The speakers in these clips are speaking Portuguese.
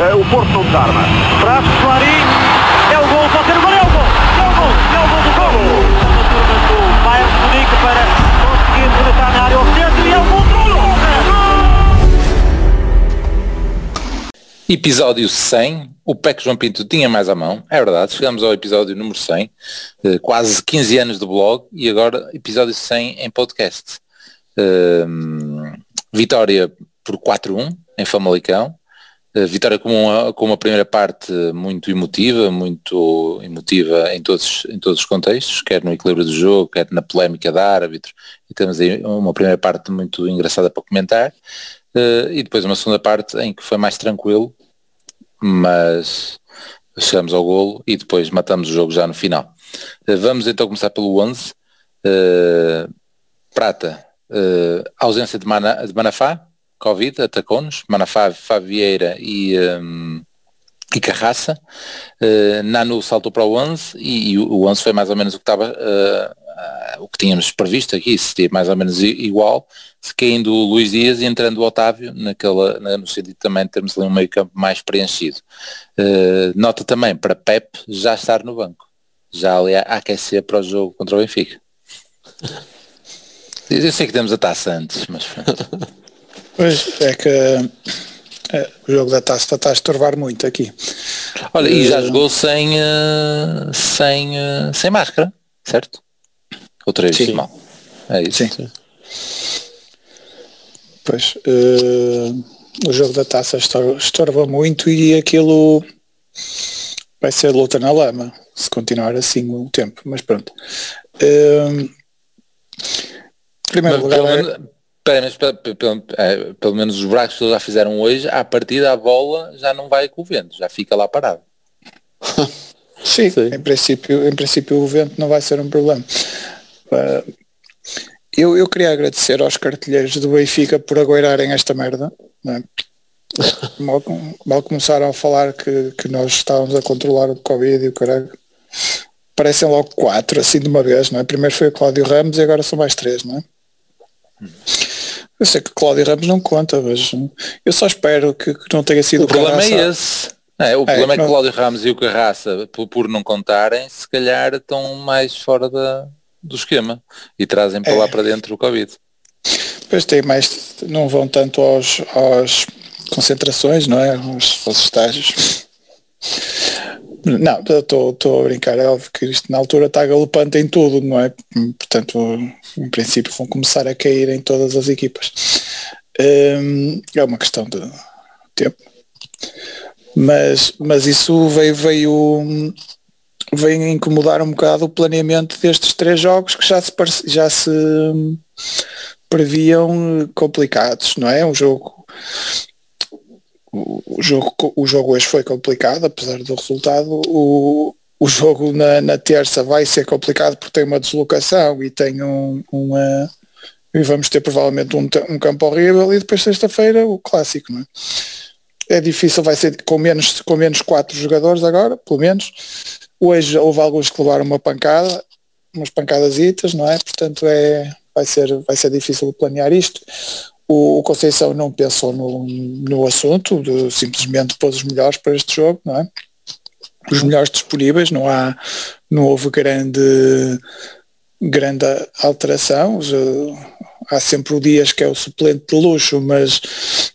uh, o Porto desarma. Traz Clarim, é o gol, pode ser o gol, é o gol, é o gol, é o gol do gol. A turma do Bayern de Munique para conseguir rematar na área ao centro e é o gol do Episódio 100, o PEC João Pinto tinha mais à mão, é verdade, chegamos ao episódio número 100, eh, quase 15 anos do blog e agora episódio 100 em podcast. Um, vitória por 4-1 em Famalicão, vitória com uma, com uma primeira parte muito emotiva, muito emotiva em todos, em todos os contextos, quer no equilíbrio do jogo, quer na polémica da árbitro, e temos aí uma primeira parte muito engraçada para comentar. Uh, e depois uma segunda parte em que foi mais tranquilo, mas chegamos ao golo e depois matamos o jogo já no final. Uh, vamos então começar pelo 11. Uh, Prata, ausência de, Mana, de Manafá, Covid, atacou-nos, Manafá, Favieira e, um, e Carraça. Nanu saltou para o 11 e, e, o 11 foi mais ou menos o que estava o que tínhamos previsto aqui, seria mais ou menos igual, se caindo o Luís Dias e entrando o Otávio, naquela, no sentido também de termos ali um meio campo mais preenchido. Uh, nota também para Pep já estar no banco, já ali a aquecer para o jogo contra o Benfica. Eu sei que temos a taça antes, mas... Pois, é que é, o jogo da taça está a estorvar muito aqui. Olha, e já uh, jogou sem, uh, sem, uh, sem máscara, certo? Outra vez, Sim. mal. É isso. Sim. Pois, uh, o jogo da taça estorva muito e aquilo vai ser luta na lama, se continuar assim o tempo, mas pronto. Uh, primeiro mas, lugar... Pelo, é... pera, mas pelo, pelo, é, pelo, menos os buracos que já fizeram hoje, à partida a bola já não vai com o vento, já fica lá parado. Sim, Sim, Em, princípio, em princípio o vento não vai ser um problema. Uh, eu, eu queria agradecer aos cartilheiros do Benfica por agoirarem esta merda. É? mal, mal, começaram a falar que, que nós estávamos a controlar o Covid e o caralho. Parecem logo quatro, assim de uma vez, não é? Primeiro foi o Cláudio Ramos e agora são mais três, não é? Eu sei que Cláudio Ramos não conta, mas eu só espero que, que não tenha sido o problema é esse. É, o é, problema é que, que Cláudio Ramos e o Carraça, por, por não contarem, se calhar estão mais fora da, do esquema e trazem para é. lá para dentro o Covid. Depois tem mais, não vão tanto aos, aos concentrações, não é? Aos, aos estágios. Não, estou a brincar, é óbvio que isto na altura está galopante em tudo, não é? Portanto, em princípio vão começar a cair em todas as equipas. Hum, é uma questão de tempo. Mas, mas isso veio, veio vem incomodar um bocado o planeamento destes três jogos que já se, já se previam complicados, não é? Um jogo o jogo, o jogo hoje foi complicado, apesar do resultado. O, o jogo na, na terça vai ser complicado porque tem uma deslocação e tem um, uma, e vamos ter provavelmente um, um campo horrível e depois sexta-feira o clássico, não é? É difícil, vai ser com menos, com menos quatro jogadores agora, pelo menos. Hoje houve alguns que levaram uma pancada, umas pancadasitas, não é? Portanto é, vai, ser, vai ser difícil planear isto. O, Conceição não pensou no, no assunto, de, simplesmente pôs os melhores para este jogo, não é? Os melhores disponíveis, não há, não houve grande grande alteração. Há sempre o Dias que é o suplente de luxo, mas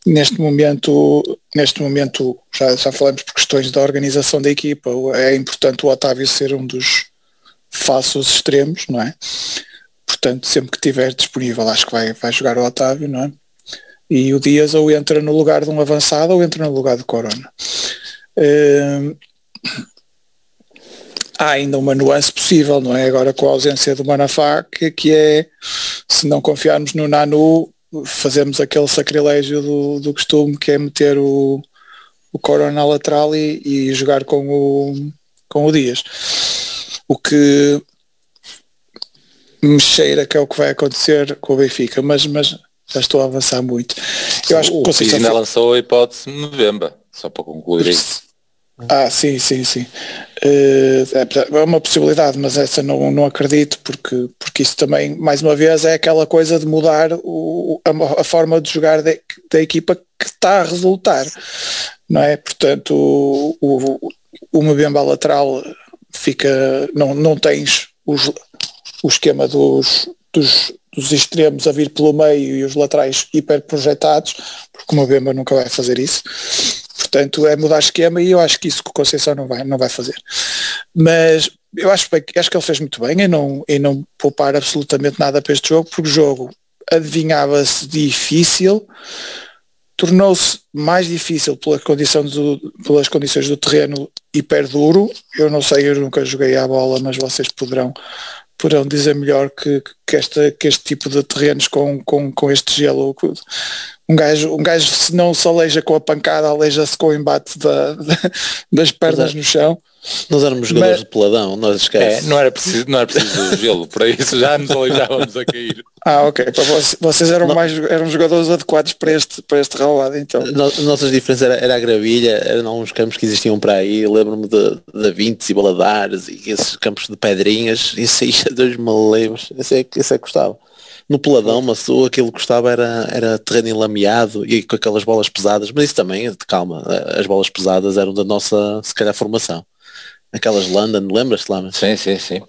neste momento, neste momento já, já falamos por questões da organização da equipa, é importante o Otávio ser um dos falsos extremos, não é? Portanto, sempre que tiver disponível, acho que vai, vai jogar o Otávio, não é? E o Dias ou entra no lugar de um avançado ou entra no lugar de Corona. Uh, há ainda uma nuance possível, não é? Agora com a ausência do Manafá, que, que é, se não confiarmos no Nanu, fazemos aquele sacrilégio do, do costume que é meter o, o Corona lateral e, e jogar com o, com o Dias. O que me cheira que é o que vai acontecer com o Benfica, mas, mas já estou a avançar muito. Eu acho o que ainda lançou a hipótese de Mbemba, só para concluir isso. Ah, sim, sim, sim. Uh, é uma possibilidade, mas essa não, não acredito, porque, porque isso também, mais uma vez, é aquela coisa de mudar o, a, a forma de jogar de, da equipa que está a resultar, não é? Portanto, o, o, o Mbemba lateral fica, não, não tens os, o esquema dos, dos, dos extremos a vir pelo meio e os laterais hiper projetados, porque o Mbemba nunca vai fazer isso Portanto, é mudar esquema e eu acho que isso que o Conceição não vai, não vai fazer. Mas eu acho, acho que ele fez muito bem em não, em não poupar absolutamente nada para este jogo, porque o jogo adivinhava-se difícil, tornou-se mais difícil pela condição do, pelas condições do terreno hiper duro. Eu não sei, eu nunca joguei à bola, mas vocês poderão poderão dizer melhor que, que, esta, que este tipo de terrenos com, com, com este gelo um gajo, um gajo se não se aleija com a pancada, aleija-se com o embate da, da, das pernas no chão. Nós éramos jogadores Mas, de peladão, nós esquece. É, não era preciso, não era preciso gelo, para isso já nos aleijávamos a cair. Ah, ok. Para vocês, eram não. mais eram jogadores adequados para este, para este relvado, então. Nossas diferenças era, era a gravilha, eram uns campos que existiam para aí, lembro-me de, de Vintes e Baladares e esses campos de pedrinhas, isso aí dois maleiros, esse é, esse é que gostava no peladão, mas o aquilo que gostava era, era terreno enlameado e com aquelas bolas pesadas, mas isso também, calma, as bolas pesadas eram da nossa, se calhar, formação. Aquelas London, lembras-te, Lama? Sim, sim, sim.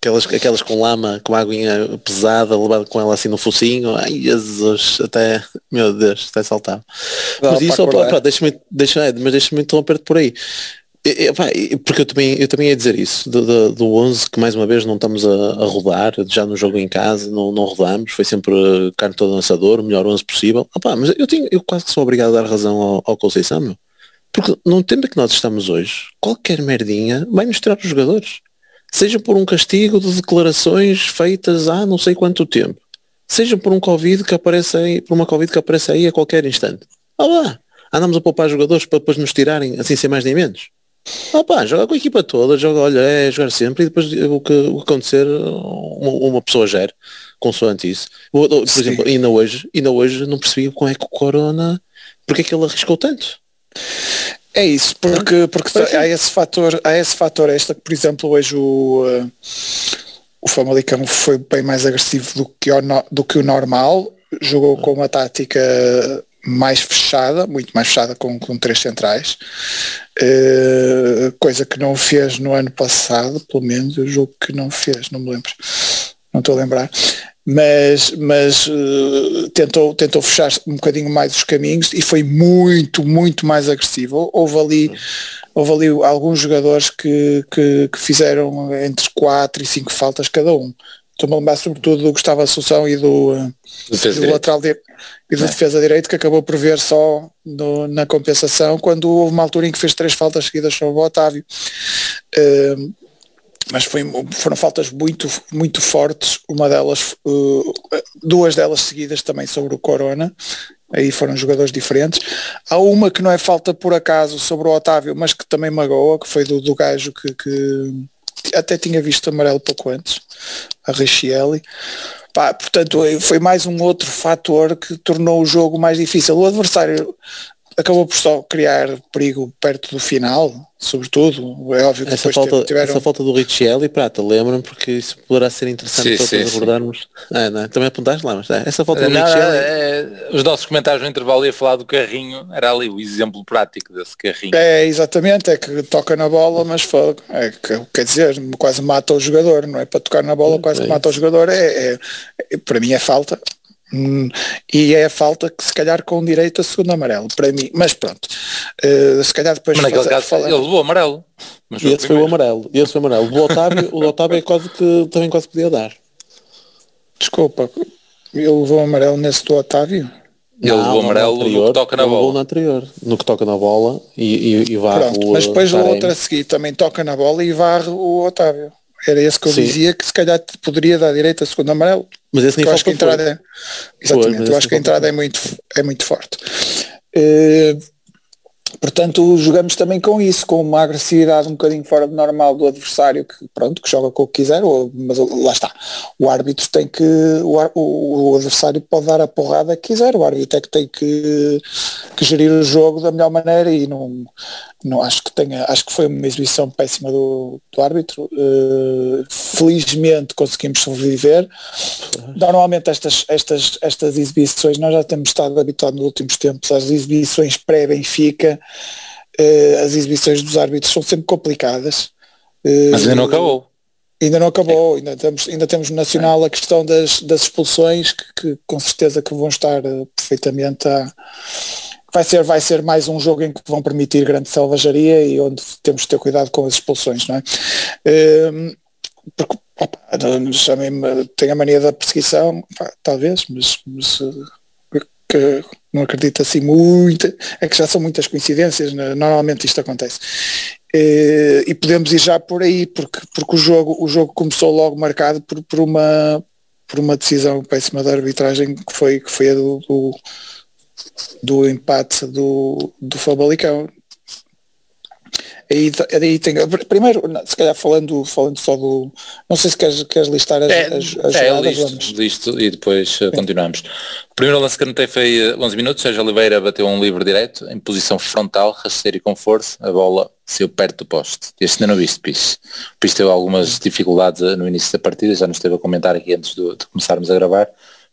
Aquelas, aquelas com lama, com aguinha pesada, levado com ela assim no focinho, ai Jesus, até, meu Deus, até saltava. mas isso, deixa-me, deixa, mas deixa-me interromper-te por aí. Porque eu também, eu também ia dizer isso, do, do, do 11 que mais uma vez não estamos a, a, rodar, já no jogo em casa, não, não rodamos, foi sempre carne todo lançador, o melhor 11 possível. Opa, mas eu, tenho, eu quase que sou obrigado a dar razão ao, ao Conceição, meu. Porque no tempo que nós estamos hoje, qualquer merdinha vai misturar os jogadores. Seja por um castigo de declarações feitas há não sei quanto tempo. Seja por um Covid que aparece aí, por uma Covid que aparece aí a qualquer instante. Ah lá, andamos a poupar jogadores para depois nos tirarem assim sem mais nem menos. Ah pá, joga com a equipa toda, joga, olha, é jogar sempre e depois o que, o que acontecer uma, uma pessoa gera, consoante isso. Por Sim. exemplo, ainda hoje, ainda hoje não percebi como é que o Corona, porque é que ele arriscou tanto. É isso, porque, porque há esse fator, há esse fator esta que, por exemplo, hoje o, uh, o Famalicão foi bem mais agressivo do que o, do que o normal, jogou com uma tática mais fechada, muito mais fechada com, com três centrais, uh, coisa que não fez no ano passado, pelo menos, eu julgo que não fez, não me lembro, não estou a lembrar, mas, mas uh, tentou, tentou fechar um bocadinho mais os caminhos e foi muito, muito mais agressivo. Houve ali, houve ali alguns jogadores que, que, que fizeram entre quatro e cinco faltas cada um. Estou-me a lembrar sobretudo do Gustavo Assunção e do, do lateral de, e do é. defesa direito que acabou por ver só no, na compensação quando houve uma altura em que fez três faltas seguidas sobre o Otávio. Uh, mas foi, foram faltas muito, muito fortes, uma delas, uh, duas delas seguidas também sobre o Corona, aí foram jogadores diferentes. Há uma que não é falta por acaso sobre o Otávio, mas que também magoa, que foi do, do gajo que, que até tinha visto amarelo pouco antes, a Richielli. Pá, portanto, foi mais um outro fator que tornou o jogo mais difícil. O adversário acabou por só criar perigo perto do final, sobretudo. É óbvio que essa falta, tiveram... essa falta do Richelli, prata, lembram porque isso poderá ser interessante sim, para sim, todos abordarmos. É, não, é? também apontaste lá, mas é, essa falta do não, Richelli. É, os nossos comentários no intervalo ia falar do carrinho, era ali o exemplo prático desse carrinho. É, exatamente, é que toca na bola, mas fogo. É, quer dizer, quase mata o jogador, não é? Para tocar na bola quase é mata o jogador, é, é, para mim é falta. Hum, e é a falta que se calhar com direito a segundo amarelo, para mim, mas pronto, uh, se calhar depois mas naquele caso falar... ele levou amarelo. Mas e esse foi o amarelo, e esse foi o amarelo. O Otávio, o Otávio é quase que também quase podia dar. Desculpa ele levou amarelo nesse do Otávio? Ele levou amarelo no, anterior, no que toca na bola. No anterior, no que toca na bola e, e, e varre Pronto, o Mas depois o outro a seguir também toca na bola e varre o Otávio. Era esse que eu Sim. dizia que se calhar poderia dar direito a segundo amarelo. Mas esse nem eu acho que a entrada é, exatamente, eu acho que a entrada é muito, é muito forte. Uh, Portanto, jogamos também com isso, com uma agressividade um bocadinho fora de normal do adversário que, pronto, que joga com o que quiser, ou, mas lá está. O árbitro tem que, o, o, adversário pode dar a porrada que quiser, o árbitro é que tem que, que gerir o jogo da melhor maneira e não, não acho que tenha, acho que foi uma exibição péssima do, do árbitro. Uh, felizmente conseguimos sobreviver. Normalmente estas, estas, estas exibições, nós já temos estado habituados nos últimos tempos às exibições pré-Benfica, as exibições dos árbitros são sempre complicadas. Uh, Mas ainda não acabou. Ainda não acabou, ainda temos, ainda temos no Nacional a questão das, das expulsões que, que com certeza que vão estar perfeitamente a vai ser, vai ser mais um jogo em que vão permitir grande selvageria e onde temos de ter cuidado com as expulsões, não é? Um, porque opa, tem a mania da perseguição, talvez, mas, mas que não acredito assim muito, é que já são muitas coincidências, né? normalmente isto acontece. E, e podemos ir já por aí, porque, porque o, jogo, o jogo começou logo marcado por, por, uma, por uma decisão péssima da arbitragem que foi, que foi a do, do do empate do, do Famalicão. Aí, aí tem, primeiro, se calhar falando, falando só do. Não sei se queres, queres listar as, é, as, as é, jogadas, listo, listo, e depois Sim. continuamos. O primeiro lance que anotei foi 11 minutos, Sérgio Oliveira bateu um livre direto, em posição frontal, rasteiro e com força, a bola saiu perto do poste. Este ainda não viste, Pis. O Pis teve algumas dificuldades no início da partida, já nos esteve a comentar aqui antes de começarmos a gravar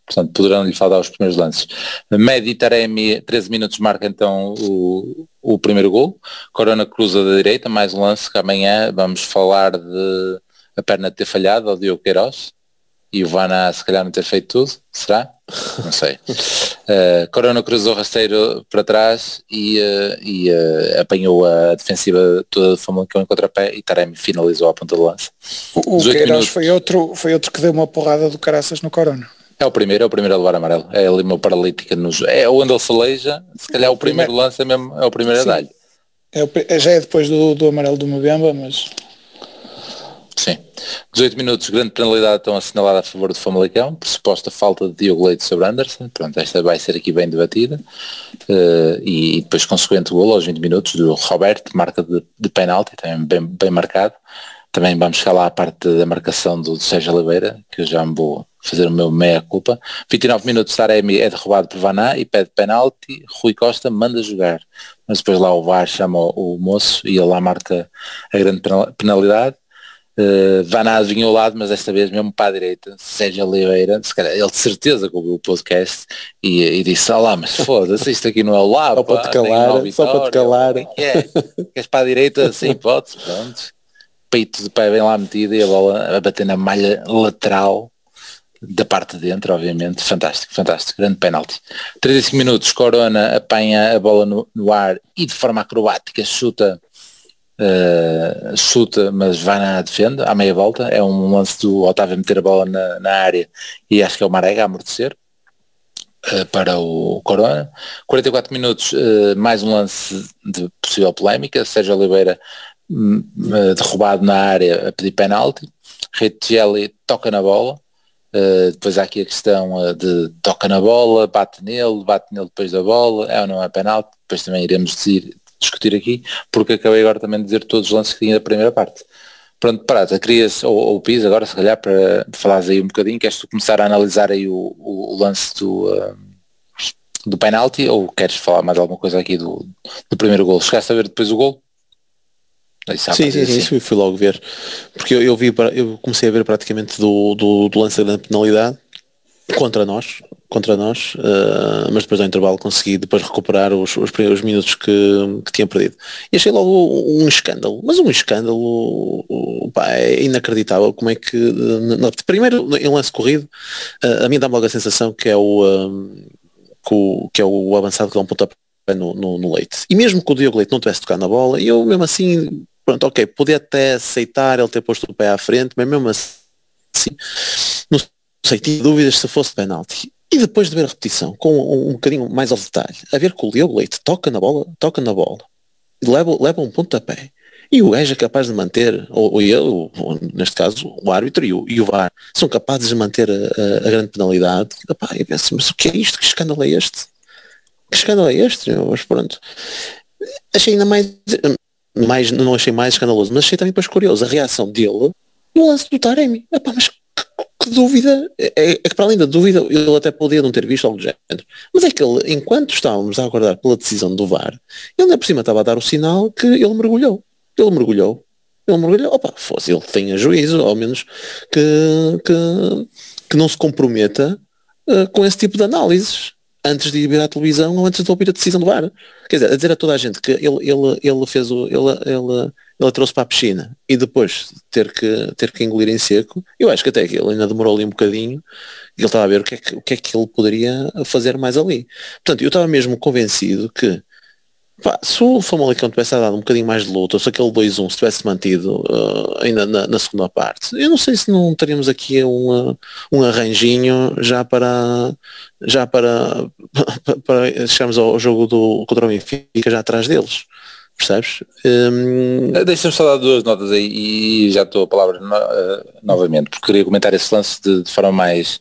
portanto poderão lhe faltar os primeiros lances. Medi Taremi, 13 minutos, marca então o, o primeiro gol. Corona cruza da direita, mais um lance que amanhã vamos falar de a perna ter falhado ao Diogo Queiroz e o Vana se calhar não ter feito tudo, será? Não sei. Uh, Corona cruzou rasteiro para trás e, uh, e uh, apanhou a defensiva toda de Famalicão em contrapé e Taremi finalizou a ponta do lance. O, o Queiroz minutos. foi outro, foi outro que deu uma porrada do caraças no Corona. É o primeiro, é o primeiro a levar amarelo. É ali uma paralítica nos. É onde ele se aleija, se calhar o primeiro lance é mesmo, é o primeiro Sim. a dar-lhe. É, já é depois do, do amarelo do Mbemba, mas. Sim. 18 minutos, grande penalidade estão assinalada a favor do Famalicão, por suposta falta de Diogo Leite sobre Anderson. Pronto, esta vai ser aqui bem debatida. Uh, e, depois consequente gol aos 20 minutos do Roberto, marca de, de penalti, também bem, bem marcado. Também vamos chegar lá à parte da marcação do, do Sérgio Oliveira, que eu já me vou fazer o meu meia-culpa. 29 minutos, Taremi é derrubado por Vaná e pede penalti, Rui Costa manda jogar. Mas depois lá o VAR chama o, o moço e ele lá marca a grande penalidade. Uh, Vaná adivinhou o lado, mas desta vez mesmo para a direita, Sérgio Oliveira, se calhar, ele de certeza que ouviu o podcast e, e disse, olá, mas foda-se, isto aqui não é o lado. Só para te calar, só para te calar. É, é, queres para a direita, sem hipótese, pronto. Peito de pé bem lá metido e a bola a bater na malha lateral da parte de dentro, obviamente, fantástico, fantástico, grande penalti. 35 minutos, Corona apanha a bola no, no ar e de forma acrobática chuta, uh, chuta, mas vai na defenda, à meia volta, é um lance do Otávio meter a bola na, na área e acho que é o Marega a amortecer uh, para o Corona. 44 minutos, uh, mais um lance de possível polémica, Sérgio Oliveira hum, derrubado na área a pedir penalti, Rettielli toca na bola, Uh, depois há aqui a questão uh, de toca na bola, bate nele, bate nele depois da bola, é ou não é penalti, depois também iremos dizer, discutir aqui, porque acabei agora também de dizer todos os lances que tinha da primeira parte. Pronto, Prata, querias, ou, ou Pis agora se calhar para falares aí um bocadinho, queres tu começar a analisar aí o, o, o lance do, uh, do penalti ou queres falar mais alguma coisa aqui do, do primeiro gol? Chegaste a ver depois o gol? Sim, sim, sim, isso fui logo ver. Porque eu, eu, vi, eu comecei a ver praticamente do, do, do lance da penalidade contra nós, contra nós, uh, mas depois ao intervalo consegui depois recuperar os, os primeiros minutos que, que tinha perdido. E achei logo um escândalo, mas um escândalo pá, é inacreditável como é que no, primeiro em lance corrido uh, a mim dá-me logo a sensação que é o, um, que o, que é o avançado que dá um pontapé no, no, no, Leite. E mesmo que o Diogo Leite não tivesse tocado na bola, eu mesmo assim pronto, ok, podia até aceitar ele ter posto o pé à frente, mas mesmo assim, não sei, tinha dúvidas se fosse penalti. E depois de ver a repetição, com um, um bocadinho mais ao detalhe, a ver que o Diogo Leite toca na bola, toca na bola, leva, leva um pontapé, e o gajo é capaz de manter, ou, ou ele, ou, neste caso o árbitro e o, e o VAR, são capazes de manter a, a, a grande penalidade. Epá, eu penso, mas o que é isto? Que escândalo é este? Que escândalo é este? Mas pronto. achei ainda mais, mais, não achei mais escandaloso, mas achei também depois curioso a reação dele no lance do Taremi. Epá, mas que dúvida, é, é, que para além da dúvida, ele até podia não ter visto algo do género. Mas é que ele, enquanto estávamos a aguardar pela decisão do VAR, ele ainda por cima estava a dar o sinal que ele mergulhou. Ele mergulhou. Ele mergulhou. Opa, fosse, ele tenha juízo, ao menos que, que, que não se comprometa uh, com esse tipo de análises antes de ir à televisão ou antes de ouvir a decisão do VAR. Quer dizer, a dizer a toda a gente que ele, ele, ele fez o. Ele, ele, ele trouxe para a piscina e depois ter que, ter que engolir em seco, eu acho que até que ele ainda demorou ali um bocadinho e ele estava a ver o que, é que, o que é que ele poderia fazer mais ali. Portanto, eu estava mesmo convencido que Pá, se o Famalicão tivesse dado um bocadinho mais de luta, ou se aquele 2-1 se tivesse mantido uh, ainda na, na, segunda parte, eu não sei se não teríamos aqui um, um arranjinho já para já para, para, para chegarmos ao jogo do contra o Benfica já atrás deles. Percebes? Um... Deixa-me só dar duas notas aí e já estou a palavra no, uh, novamente, porque queria comentar esse lance de, de forma mais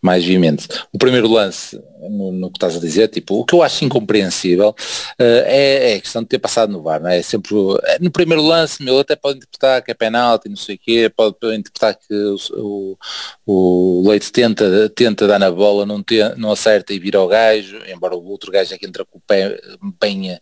mais veemente. O primeiro lance, no, no, que estás a dizer, tipo, o que eu acho incompreensível uh, é, é, a questão de ter passado no VAR, não é? é sempre, é, no primeiro lance, meu, até pode interpretar que é penalti, não sei o quê, pode, interpretar que o, o, o, Leite tenta, tenta dar na bola, não, te, não acerta e vira ao gajo, embora o outro gajo é que entra com o pé bem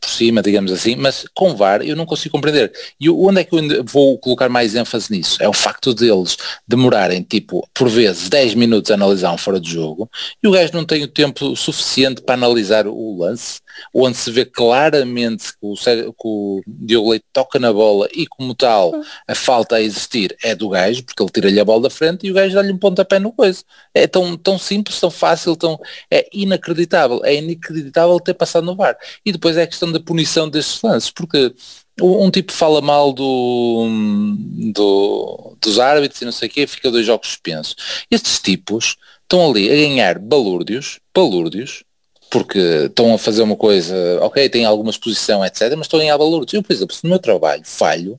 por cima, digamos assim, mas com VAR eu não consigo compreender. E onde é que eu vou colocar mais ênfase nisso? É o facto deles demorarem, tipo, por vezes 10 minutos a analisar um fora de jogo e o gajo não tem o tempo suficiente para analisar o lance, onde se vê claramente que o, que o Diogo Leite toca na bola e como tal a falta a existir é do gajo, porque ele tira-lhe a bola da frente e o gajo dá-lhe um pontapé no coisa. É tão, tão simples, tão fácil, tão, é inacreditável, é inacreditável ter passado no VAR. E depois é a questão da punição destes lances, porque um tipo fala mal do, do, dos árbitros e não sei o quê, fica dois jogos suspensos. Estes tipos estão ali a ganhar balúrdios, balúrdios, porque estão a fazer uma coisa, ok, tem alguma exposição, etc, mas estão a ganhar balúrdios. Eu, por exemplo, se no meu trabalho falho,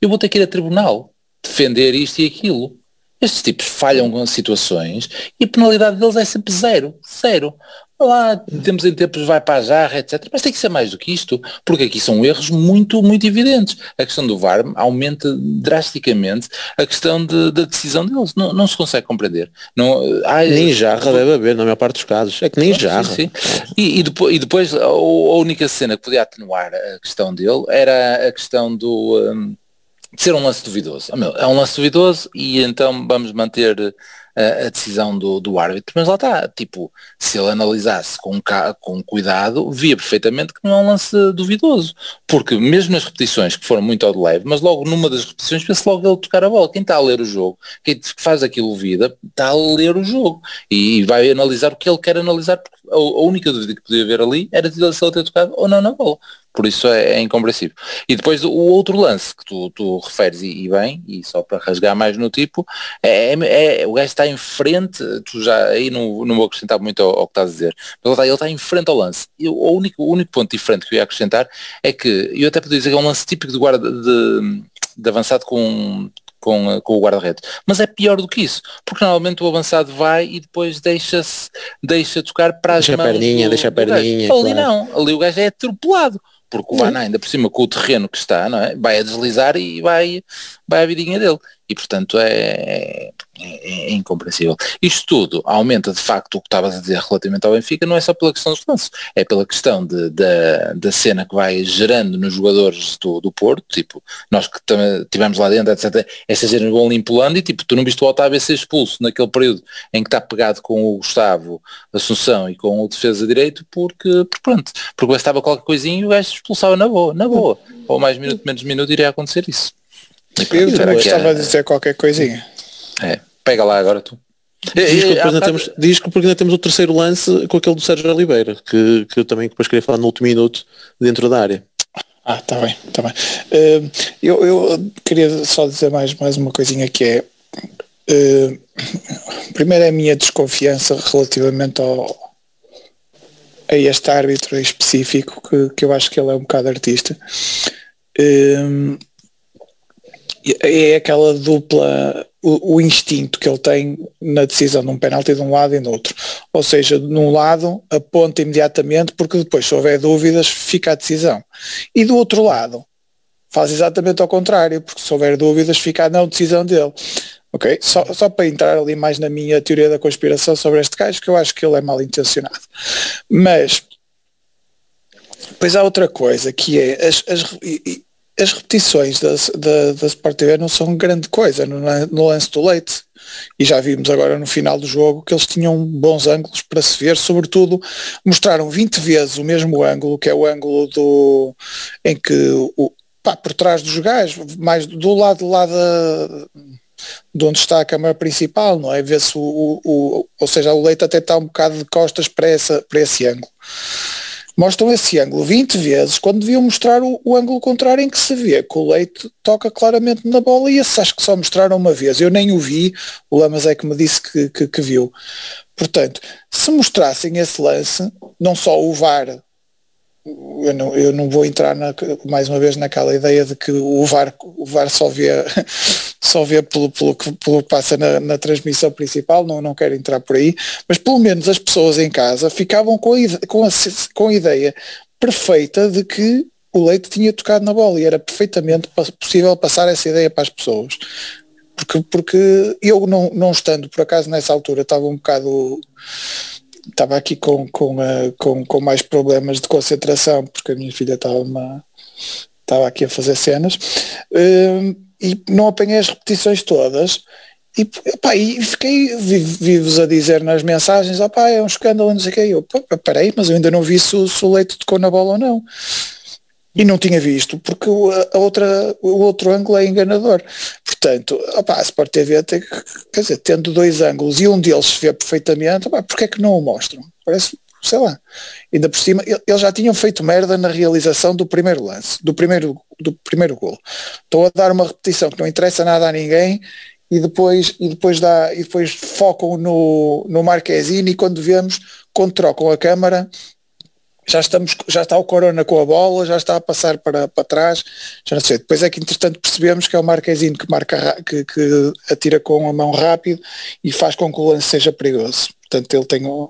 eu vou ter que ir a tribunal, defender isto e aquilo. Estes tipos falham com situações e a penalidade deles é sempre zero, zero. Lá temos em tempos vai para a jarra, etc. Mas tem que ser mais do que isto, porque aqui são erros muito, muito evidentes. A questão do VAR aumenta drasticamente a questão de, da decisão deles. Não, não se consegue compreender. Não, ai, nem jarra deve haver, na maior parte dos casos. É que nem jarra. Sim, sim. E, e, depois, e depois a, única cena que podia atenuar a questão dele era a questão do. Um, de ser um lance duvidoso. Oh, é um lance duvidoso e então vamos manter a, decisão do, do árbitro, mas lá está, tipo, se ele analisasse com, com cuidado, via perfeitamente que não é um lance duvidoso, porque mesmo nas repetições que foram muito ao de leve, mas logo numa das repetições pensa logo ele tocar a bola, quem está a ler o jogo, quem faz aquilo vida, está a ler o jogo e, e vai analisar o que ele quer analisar, porque a, a única dúvida que podia haver ali era se ele ter tocado ou não na bola. Por isso é, é incompreensível. E depois o outro lance que tu, tu referes e, e, bem, e só para rasgar mais no tipo, é, é, é, o gajo está em frente, tu já aí não, não vou acrescentar muito ao, ao que estás a dizer, mas ele está em frente ao lance. E o, único, o único ponto diferente que eu ia acrescentar é que eu até podia dizer que é um lance típico de guarda de, de avançado com com, com o guarda-redes. Mas é pior do que isso, porque normalmente o avançado vai e depois deixa-se deixa tocar para as deixa mãos. A perninha, do, deixa a perninha. Ali claro. não, ali o gajo é atropelado porque o Van ainda por cima com o terreno que está, não é? vai a deslizar e vai, vai a vidinha dele. E portanto é, é, é, incompreensível. Isto tudo aumenta de facto o que estavas a dizer relativamente ao Benfica, não é só pela questão dos lances, é pela questão de, de, da cena que vai gerando nos jogadores do, do Porto, tipo, nós que tivemos lá dentro, etc, essa gente vão limpolando e tipo, tu não viste o Otávio ser expulso naquele período em que está pegado com o Gustavo Assunção e com o defesa direito, porque, porque pronto, porque bastava qualquer coisinha e o gajo expulsava na boa, na boa, ou mais minuto, menos minuto iria acontecer isso. Eu estava a dizer qualquer coisinha. É, pega lá agora tu. Diz que, depois temos, diz que porque ainda temos o terceiro lance com aquele do Sérgio Oliveira, que, que eu também depois queria falar no último minuto dentro da área. Ah, está bem, está bem. Uh, eu, eu queria só dizer mais, mais uma coisinha que é uh, primeiro é a minha desconfiança relativamente ao a este árbitro específico que, que eu acho que ele é um bocado artista. Uh, é aquela dupla o, o, instinto que ele tem na decisão de um penalti de um lado e no outro. Ou seja, num lado aponta imediatamente porque depois se houver dúvidas fica a decisão. E do outro lado faz exatamente ao contrário, porque se houver dúvidas fica a não decisão dele. Ok? Só, só para entrar ali mais na minha teoria da conspiração sobre este gajo, que eu acho que ele é mal intencionado. Mas depois há outra coisa que é as, as, as repetições da, da, da Sport TV não são grande coisa no, no, lance do leite. E já vimos agora no final do jogo que eles tinham bons ângulos para se ver, sobretudo mostraram 20 vezes o mesmo ângulo, que é o ângulo do em que o, pá, por trás dos gajos, mais do lado lá da, de onde está a câmara principal, não é? Vê-se o, o, o, ou seja, o leite até está um bocado de costas para, essa, para esse ângulo mostram esse ângulo 20 vezes quando deviam mostrar o, o, ângulo contrário em que se vê que o Leite toca claramente na bola e esse acho que só mostraram uma vez. Eu nem o vi, o Lamas é que me disse que, que, que viu. Portanto, se mostrassem esse lance, não só o VAR eu não, eu não vou entrar na, mais uma vez naquela ideia de que o VAR, o VAR só vê, só vê pelo, pelo, que, pelo que passa na, na, transmissão principal, não, não quero entrar por aí, mas pelo menos as pessoas em casa ficavam com a, com a, com a ideia perfeita de que o Leite tinha tocado na bola e era perfeitamente possível passar essa ideia para as pessoas. Porque, porque eu não, não estando por acaso nessa altura estava um bocado estava aqui com, com, uh, com, com mais problemas de concentração, porque a minha filha estava, uma, estava aqui a fazer cenas, uh, e não apanhei as repetições todas, e, pá, e fiquei vivos a dizer nas mensagens, opá, é um escândalo, não sei o que, eu, peraí, mas eu ainda não vi se, se o leite tocou na bola ou não. E não tinha visto, porque a outra, o outro ângulo é enganador. Portanto, opa, a Sport TV tem, quer dizer, tendo dois ângulos e um deles se vê perfeitamente, opa, porque é que não o mostram? Parece, sei lá. Ainda por cima, eles já tinham feito merda na realização do primeiro lance, do primeiro, do primeiro gol. Estou a dar uma repetição que não interessa nada a ninguém e depois, e depois, dá, e depois focam no, no Marquezine e quando vemos, quando trocam a câmara, já estamos, já está o Corona com a bola, já está a passar para, para trás, já não sei. Depois é que entretanto percebemos que é o Marquezine que marca que, que atira com a mão rápido e faz com que o lance seja perigoso. Portanto, ele tem um,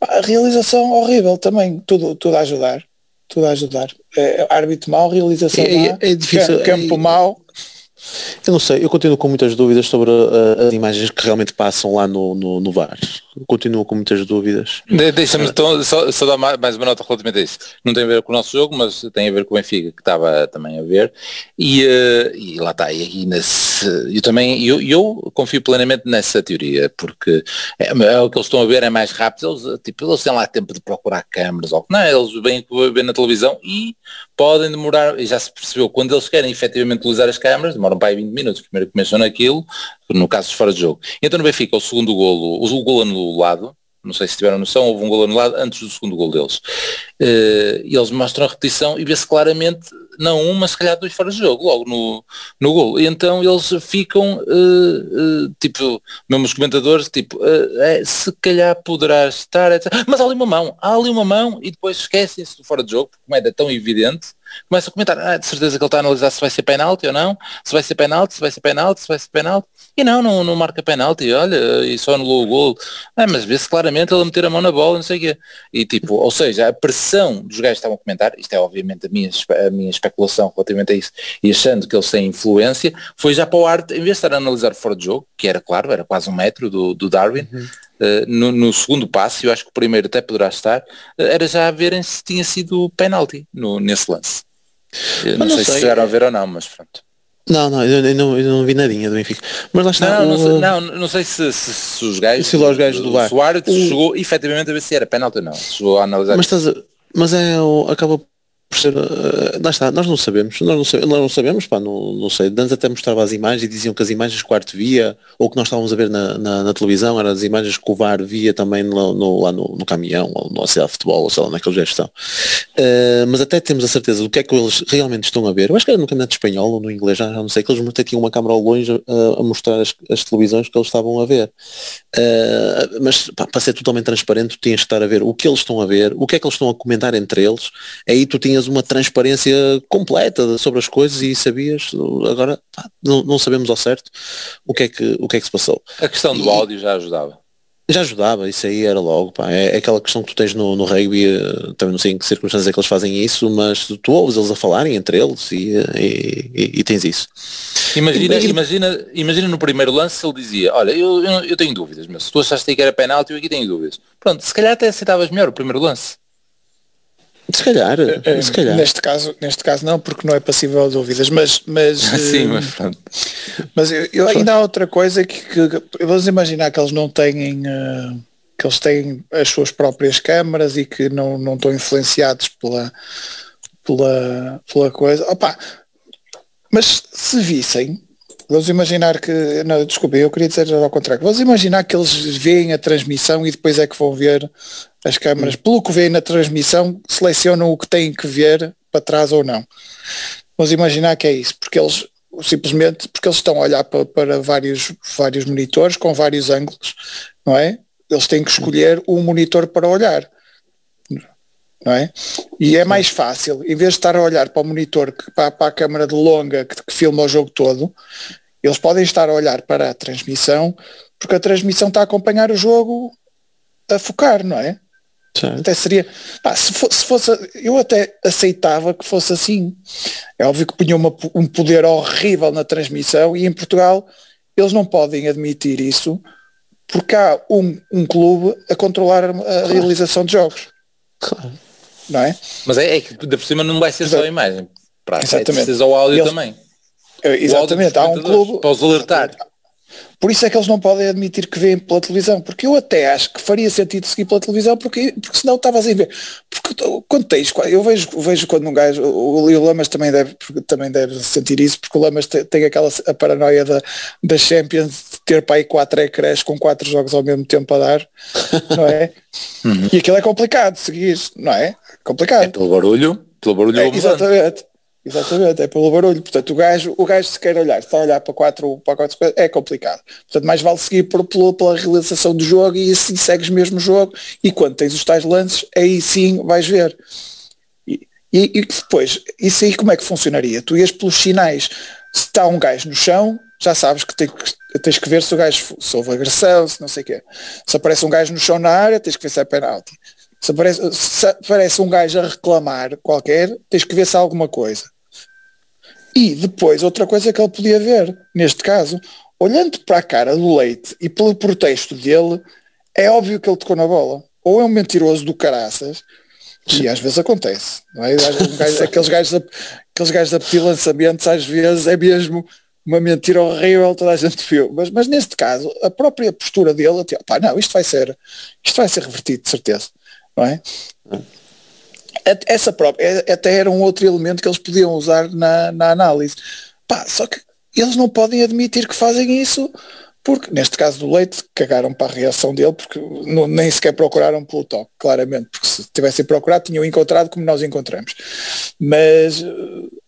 a realização horrível também, tudo, tudo a ajudar. Tudo a ajudar. É, árbitro mau, realização é, má, é, difícil, campo é, mau. Eu não sei, eu continuo com muitas dúvidas sobre uh, as imagens que realmente passam lá no, no, no VAR. Continuo com muitas dúvidas. De, Deixa-me então, só, só dar mais uma nota relativamente a isso. Não tem a ver com o nosso jogo, mas tem a ver com o Benfica, que estava também a ver. E, uh, e lá está, e, e nesse, eu também, eu, eu confio plenamente nessa teoria, porque é, é, o que eles estão a ver é mais rápido, eles, tipo, eles têm lá tempo de procurar câmaras, ou não, eles vêm ver na televisão e podem demorar, e já se percebeu, quando eles querem efetivamente utilizar as câmaras, demoram para aí 20 minutos, primeiro começam naquilo, no caso de fora de jogo. Então no Benfica, o segundo golo, o golo anulado, não sei se tiveram noção, houve um golo anulado antes do segundo golo deles. Uh, e eles mostram a repetição e vê-se claramente não um, mas se calhar dois fora de jogo, logo no, no gol. E então eles ficam, uh, uh, tipo, mesmo os comentadores, tipo, uh, é, se calhar poderá estar, mas há ali uma mão, há ali uma mão e depois esquecem-se do fora de jogo, porque como é tão evidente, começa a comentar, ah, de certeza que ele está a analisar se vai ser penalti ou não, se vai ser penalti, se vai ser penalti, se vai ser penalti, e não, não, não marca penalti, olha, e só anulou o gol. Ah, mas vê-se claramente ele meter a mão na bola, não sei o quê. E tipo, ou seja, a pressão dos gajos que estavam a comentar, isto é obviamente a minha, a minha especulação relativamente a isso, e achando que eles têm influência, foi já para o ar, em vez de estar a analisar fora de jogo, que era claro, era quase um metro do, do Darwin, uhum. Uh, no, no, segundo passo, eu acho que o primeiro até poderá estar, uh, era já a verem se tinha sido penalti no, nesse lance. Eu não, não, sei, sei se chegaram a ver ou não, mas pronto. Não, não, eu, não, eu não vi nadinha do Benfica. Mas lá está. Não, não, sei, não, não sei se, se, se os gajos. Se os gajos do bar. O árbitro o... chegou efetivamente a ver se era penalti ou não. Chegou a analisar. Mas, estás a, mas é, acaba por ser, lá está, nós não sabemos, nós não sabemos, nós não sabemos, pá, não, não sei, antes até mostrava as imagens e diziam que as imagens que o quarto via, ou que nós estávamos a ver na, na, na televisão, eram as imagens que o VAR via também no, no, lá no, no, caminhão, ou no cidade de futebol, ou sei lá, naqueles gestos estão. Uh, mas até temos a certeza do que é que eles realmente estão a ver. Eu acho que era no campeonato espanhol ou no inglês, já não sei, que eles até tinham uma câmara ao longe a, a mostrar as, as, televisões que eles estavam a ver. Uh, mas pá, para ser totalmente transparente, tu tinhas de estar a ver o que eles estão a ver, o que é que eles estão a comentar entre eles, aí tu tinhas tinhas uma transparência completa sobre as coisas e sabias, agora pá, não, não, sabemos ao certo o que, é que, o que é que se passou. A questão do e, áudio já ajudava. Já ajudava, isso aí era logo, pá. É, é aquela questão que tu tens no, no rugby, eh, também não sei em que circunstâncias é que eles fazem isso, mas tu ouves eles a falarem entre eles e, e, e, e tens isso. Imagina, imagina, imagina no primeiro lance ele dizia, olha, eu, eu, eu tenho dúvidas, mas se tu achaste que era penalti, eu aqui tenho dúvidas. Pronto, se calhar até aceitavas melhor o primeiro lance. Se calhar, é, se calhar. Neste caso, neste caso não, porque não é passível de dúvidas, mas mas Sim, mas pronto. Mas eu, eu ainda há outra coisa que, que vamos imaginar que eles não têm que eles têm as suas próprias câmaras e que não, não estão influenciados pela pela, pela coisa. Opa, mas se vissem, vamos imaginar que, não, desculpa, eu queria dizer ao contrário, vamos imaginar que eles veem a transmissão e depois é que vão ver as câmaras, pelo que veem na transmissão, selecionam o que têm que ver para trás ou não. Vamos imaginar que é isso, porque eles simplesmente porque eles estão a olhar para, para vários, vários monitores com vários ângulos, não é? Eles têm que escolher um monitor para olhar. Não é? E é mais fácil, em vez de estar a olhar para o monitor, para a câmara de longa que, que filma o jogo todo, eles podem estar a olhar para a transmissão, porque a transmissão está a acompanhar o jogo a focar, não é? Certo. Até seria, pá, se, fosse, se, fosse, eu até aceitava que fosse assim. É óbvio que punha uma, um poder horrível na transmissão e em Portugal eles não podem admitir isso porque há um, um clube a controlar a claro. realização de jogos. Claro. Não é? Mas é, é que da por cima não vai ser só a imagem. Para exatamente. É o áudio eles, também. Exatamente, há um clube. Para os alertar. Por isso é que eles não podem admitir que veem pela televisão, porque eu até acho que faria sentido seguir pela televisão, porque, porque senão estavas a ver. Porque quando tens, eu vejo, vejo quando um gajo, o, o Lamas também deve, também deve sentir isso, porque o Lamas tem, tem aquela a paranoia da, da Champions de ter para aí quatro ecrãs com quatro jogos ao mesmo tempo a dar, não é? Uhum. E aquilo é complicado seguir, não é? Complicado. É pelo barulho, pelo barulho é, Exatamente. Exatamente, é pelo barulho. Portanto, o gajo, o gajo se quer olhar, se está a olhar para quatro, para quatro coisas, é complicado. Portanto, mais vale seguir por, pela, pela realização do jogo e assim segues mesmo o jogo e quando tens os tais lances, aí sim vais ver. E, e, e depois, isso aí como é que funcionaria? Tu ias pelos sinais, se está um gajo no chão, já sabes que, tem, tens que ver se o gajo se houve agressão, se não sei o quê. Se aparece um gajo no chão na área, tens que ver se é penalti. Se aparece, se aparece um gajo a reclamar qualquer, tens que ver se há alguma coisa. E depois, outra coisa que ele podia ver, neste caso, olhando para a cara do Leite e pelo protesto dele, é óbvio que ele tocou na bola. Ou é um mentiroso do caraças, e às vezes acontece, não é? Um gajo, aqueles, gajos a, aqueles gajos pedir lançamentos às vezes é mesmo uma mentira horrível, toda a gente viu. Mas, mas neste caso, a própria postura dele, tipo, pá, não, isto vai ser, isto vai ser revertido, de certeza, não é? Essa própria, até era um outro elemento que eles podiam usar na, na análise. Pá, só que eles não podem admitir que fazem isso porque neste caso do Leite cagaram para a reação dele porque não, nem sequer procuraram pelo toque, claramente, porque se tivessem procurado tinham encontrado como nós encontramos. Mas,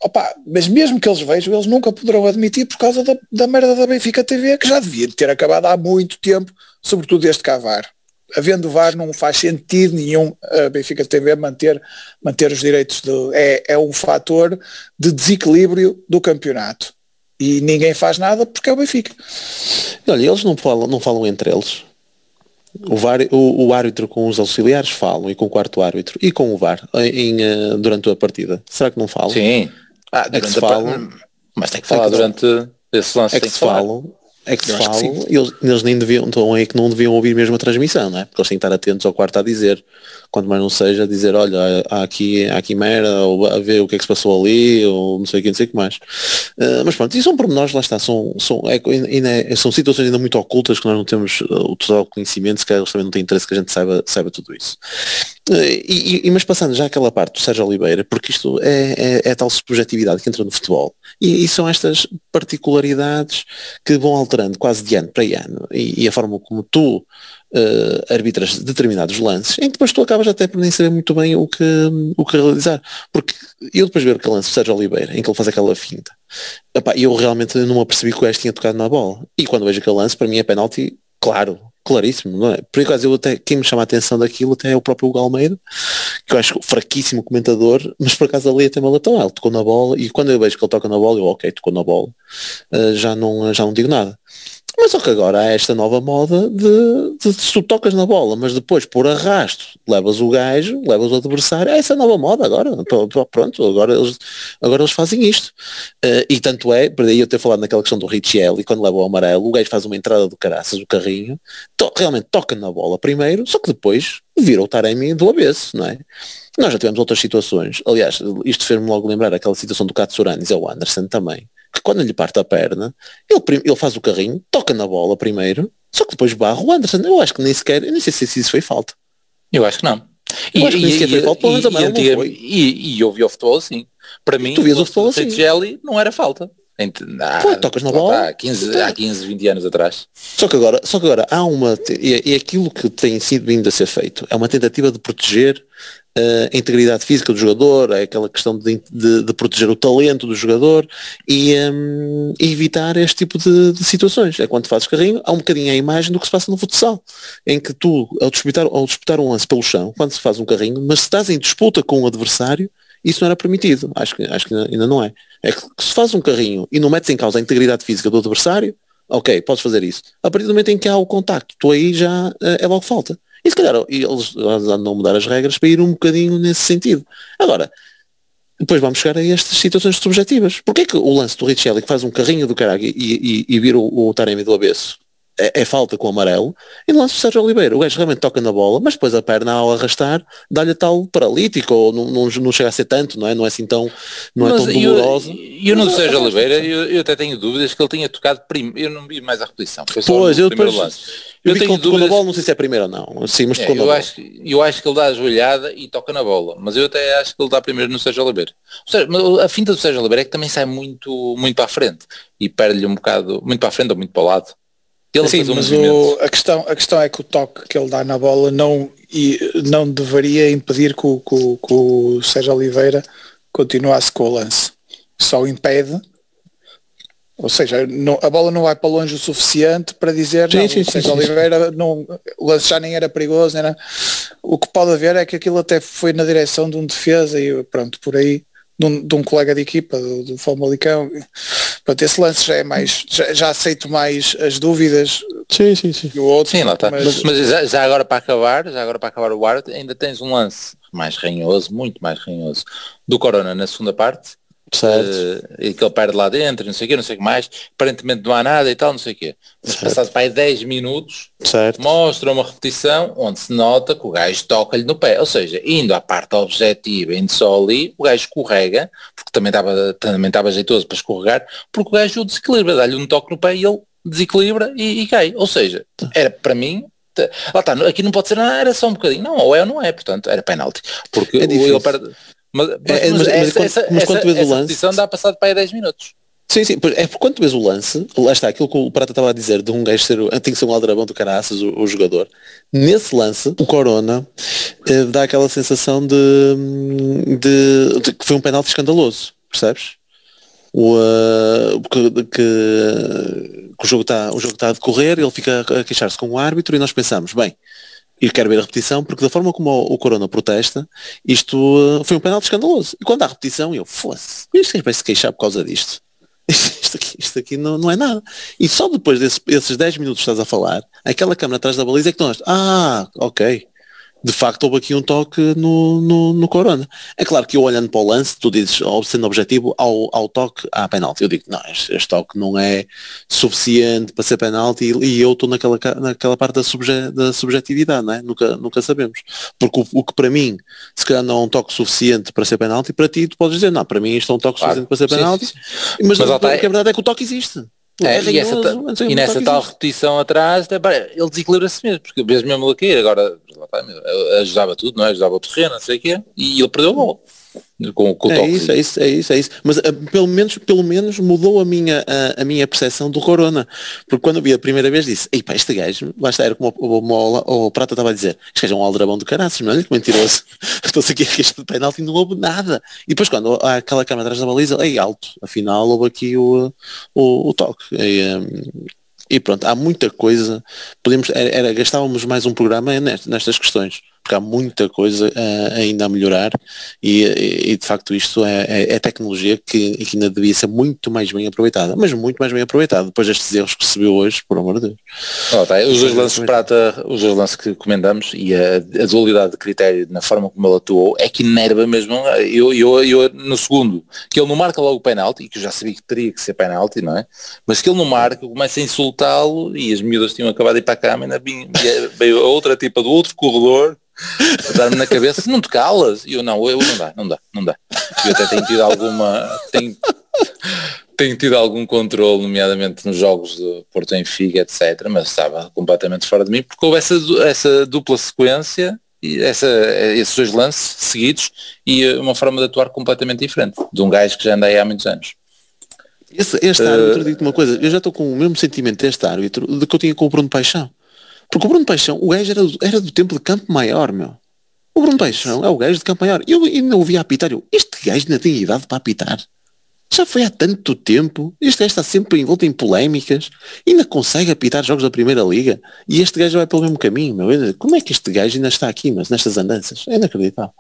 opa, mas mesmo que eles vejam, eles nunca poderão admitir por causa da, da merda da Benfica TV que já devia ter acabado há muito tempo, sobretudo este cavar havendo VAR não faz sentido nenhum a Benfica TV manter, manter os direitos do. É, é um fator de desequilíbrio do campeonato. E ninguém faz nada porque é o Benfica. Olha, eles não falam, não falam entre eles. O, VAR, o, o, árbitro com os auxiliares falam e com o quarto árbitro e com o VAR em, em durante a partida. Será que não falam? Sim. Ah, é que se falam, mas tem que falar durante esse lance. É que se falam é que falam, eles, eles nem deviam, então é que não deviam ouvir mesmo a transmissão, não é? Porque eles têm que estar atentos ao quarto a dizer, quando mais não seja, dizer, olha, há aqui, há aqui merda, ou a ver o que é que se passou ali, ou não sei o que, não sei o que mais. Uh, mas pronto, e são pormenores, lá está, são, são, é, é, são situações ainda muito ocultas que nós não temos uh, o total conhecimento, se calhar eles também não têm interesse que a gente saiba, saiba tudo isso. E, e, mas passando já aquela parte do Sérgio Oliveira, porque isto é, é, é tal subjetividade que entra no futebol, e, e, são estas particularidades que vão alterando quase de ano para ano, e, e a forma como tu uh, arbitras determinados lances, em que depois tu acabas até por nem saber muito bem o que, o que realizar. Porque eu depois ver aquele lance do Sérgio Oliveira, em que ele faz aquela finta, epá, eu realmente não apercebi que o gajo tinha tocado na bola. E quando vejo aquele lance, para mim é penalti, claro, claríssimo, não é? Por acaso eu até, quem me chama a atenção daquilo até é o próprio Hugo Almeida, que eu acho fraquíssimo comentador, mas por acaso ali até uma latão, ele tocou na bola, e quando eu vejo que ele toca na bola, eu ok, tocou na bola, uh, já, não, já não digo nada. Mas só que agora há esta nova moda de, de, de, se tu tocas na bola, mas depois por arrasto levas o gajo, levas o adversário, é essa nova moda agora. Pronto, agora eles, agora eles fazem isto. Uh, e tanto é, por aí eu ter falado naquela questão do Richelli, quando leva o amarelo, o gajo faz uma entrada do caraças, o carrinho, to, realmente toca na bola primeiro, só que depois vira o Taremi do avesso, não é? Nós já tivemos outras situações. Aliás, isto fez-me logo lembrar aquela situação do Katsuranis o Anderson também que quando lhe parte a perna, ele, ele faz o carrinho, toca na bola primeiro, só que depois barra o Anderson. Eu acho que nem sequer, eu nem sei se isso foi falta. Eu acho que não. Eu e, acho que nem sequer foi falta, mas e, e, foi. e, e eu vi o futebol assim. Para mim, tu vias o futebol assim. Não era falta. Ah, Pô, tocas na bola. Há 15, há 15, 20 anos atrás. Só que agora, só que agora há uma, e, e aquilo que tem sido vindo a ser feito, é uma tentativa de proteger a integridade física do jogador, é aquela questão de, de, de proteger o talento do jogador e, um, evitar este tipo de, de, situações. É quando fazes carrinho, há um bocadinho a imagem do que se passa no futsal, em que tu, ao disputar, ao disputar um lance pelo chão, quando se faz um carrinho, mas se estás em disputa com o adversário, isso não era permitido. Acho que, acho que ainda não é. É que se faz um carrinho e não metes em causa a integridade física do adversário, ok, podes fazer isso. A partir do momento em que há o contacto, tu aí já eh, é logo falta. E se calhar eles andam a mudar as regras para ir um bocadinho nesse sentido. Agora, depois vamos chegar a estas situações subjetivas. Porquê é que o lance do Richelli que faz um carrinho do caralho e, e, e vira o, o Taremi do avesso é, é, falta com o amarelo, e lance do Sérgio Oliveira, o gajo realmente toca na bola, mas depois a perna ao arrastar dá-lhe tal paralítico, ou não, não, não, chega a ser tanto, não é? Não é assim tão, não mas é tão doloroso. E eu, eu no Sérgio Oliveira, eu, eu, até tenho dúvidas que ele tinha tocado primeiro, eu não vi mais a repetição, pois, eu depois, lance. Eu, eu tenho dúvidas... na bola, não sei se é primeiro ou não. Sim, mas é, eu, acho, eu acho que ele dá a joelhada e toca na bola, mas eu até acho que ele dá primeiro no Sérgio Oliveira. Seja, a finta do Sérgio Oliveira é que também sai muito, muito para a frente e perde-lhe um bocado, muito para a frente ou muito para o lado. Ele Sim, mas o, a, questão, a questão é que o toque que ele dá na bola não, e, não deveria impedir que o, que, que o Sérgio Oliveira continuasse com o lance. Só impede, ou seja, não, a bola não vai para longe o suficiente para dizer sim, não, sim, o Sérgio sim, Oliveira não, o lance já nem era perigoso, era, o que pode haver é que aquilo até foi na direção de um defesa e pronto, por aí de um, de um, colega de equipa, do, do Famalicão. Portanto, esse lance já é mais, já, já, aceito mais as dúvidas sim, sim, sim. o outro. Sim, lá está. Mas, mas já, já, agora para acabar, já agora para acabar o ar, ainda tens um lance mais ranhoso, muito mais ranhoso, do Corona na segunda parte, Uh, e que ele perde lá dentro, não sei o quê, não sei o que mais, aparentemente não há nada e tal, não sei o quê. Mas passado para aí 10 minutos, certo. mostra uma repetição onde se nota que o gajo toca-lhe no pé. Ou seja, indo à parte objetiva, indo só ali, o gajo escorrega, porque também estava, também jeitoso para escorregar, porque o gajo o desequilibra, dá-lhe um toque no pé e ele desequilibra e, e cai. Ou seja, era para mim Lá está, aqui não pode ser nada, era só um bocadinho. Não, ou é ou não é, portanto, era penalti. Porque é ele perde, mas, mas, é, mas, mas, essa, essa, mas quando tu vês o lance. dá passado para aí 10 minutos. Sim, sim, é porque quando tu vês o lance, lá está, aquilo que o Prata estava a dizer de um gajo ser, tem que ser um aldrabão do caraças, o, o, jogador. Nesse lance, o Corona eh, dá aquela sensação de, de, de, que foi um penalti escandaloso, percebes? O, uh, que, que, que, o jogo está o jogo está a decorrer, ele fica a queixar-se com o árbitro e nós pensamos, bem, e quero ver a repetição, porque da forma como o, o Corona protesta, isto uh, foi um penal escandaloso. E quando há repetição, eu, fosse, isto vai se queixar por causa disto. Isto aqui, isto aqui não, não é nada. E só depois desses 10 minutos que estás a falar, aquela câmera atrás da baliza é que nós, ah, ok, de facto houve aqui um toque no, no, no, Corona. É claro que eu olhando para o lance, tu dizes, sendo objetivo, ao, ao toque, há penalti. Eu digo, não, este, este, toque não é suficiente para ser penalti e, eu estou naquela, naquela parte da, subje, da subjetividade, não é? Nunca, nunca sabemos. Porque o, o, que para mim, se calhar não é um toque suficiente para ser penalti, para ti tu podes dizer, não, para mim isto é um toque claro. suficiente para ser penalti, mas, mas a, a verdade é que o toque existe. É, e, essa e nessa tal repetição atrás, ele desequilibra-se mesmo, porque mesmo mesmo aqui, agora ajudava tudo, não é? ajudava o terreno, não sei o quê, e ele perdeu o gol com, com o é toque. Isso, é isso, é isso, é isso. Mas uh, pelo, menos, pelo menos mudou a minha, a, a minha percepção do Corona. Porque quando eu vi a primeira vez disse, ei pá, este gajo, lá está, era como o, o, o, Prata estava a dizer, este gajo é um aldrabão do caraças, não é? Que mentiroso. Estou-se aqui a este penalti e não houve nada. E depois quando há aquela câmera atrás da baliza, ei, alto, afinal houve aqui o, o, o toque. E, um, E pronto, há muita coisa, podemos, era, era gastávamos mais um programa nestas questões porque há muita coisa uh, ainda a melhorar e, e, de facto isto é, é, é tecnologia que, que, ainda devia ser muito mais bem aproveitada, mas muito mais bem aproveitada depois destes erros que se viu hoje, por amor de Deus. Oh, tá. Os dois lances de prata, os dois lances que comendamos e a, a, dualidade de critério na forma como ele atuou é que inerva mesmo, eu, eu, eu no segundo, que ele não marca logo o penalti, que eu já sabia que teria que ser penalti, não é? Mas que ele não marca, eu começo a insultá-lo e as miúdas tinham acabado de ir para a cama e veio a outra tipa do outro corredor dar-me na cabeça, não te calas. E eu não, eu não dá, não dá, não dá. Eu até tenho tido alguma. Tenho, tenho tido algum controle, nomeadamente nos jogos do Porto em Figa, etc. Mas estava completamente fora de mim, porque houve essa, essa dupla sequência e essa, esses dois lances seguidos e uma forma de atuar completamente diferente de um gajo que já anda aí há muitos anos. Este, este uh, árbitro, digo uma coisa, eu já estou com o mesmo sentimento deste árbitro de que eu tinha com o Bruno Paixão. Porque o Bruno Paixão, o gajo era, era do tempo de Campo Maior, meu. O Bruno Paixão é o gajo de Campo Maior. Eu ainda ouvi apitar, eu, este gajo ainda tem idade para apitar. Já foi há tanto tempo. Este gajo está sempre envolto em polémicas. Ainda consegue apitar jogos da Primeira Liga. E este gajo vai pelo mesmo caminho, meu. Como é que este gajo ainda está aqui, mas nestas andanças? É inacreditável.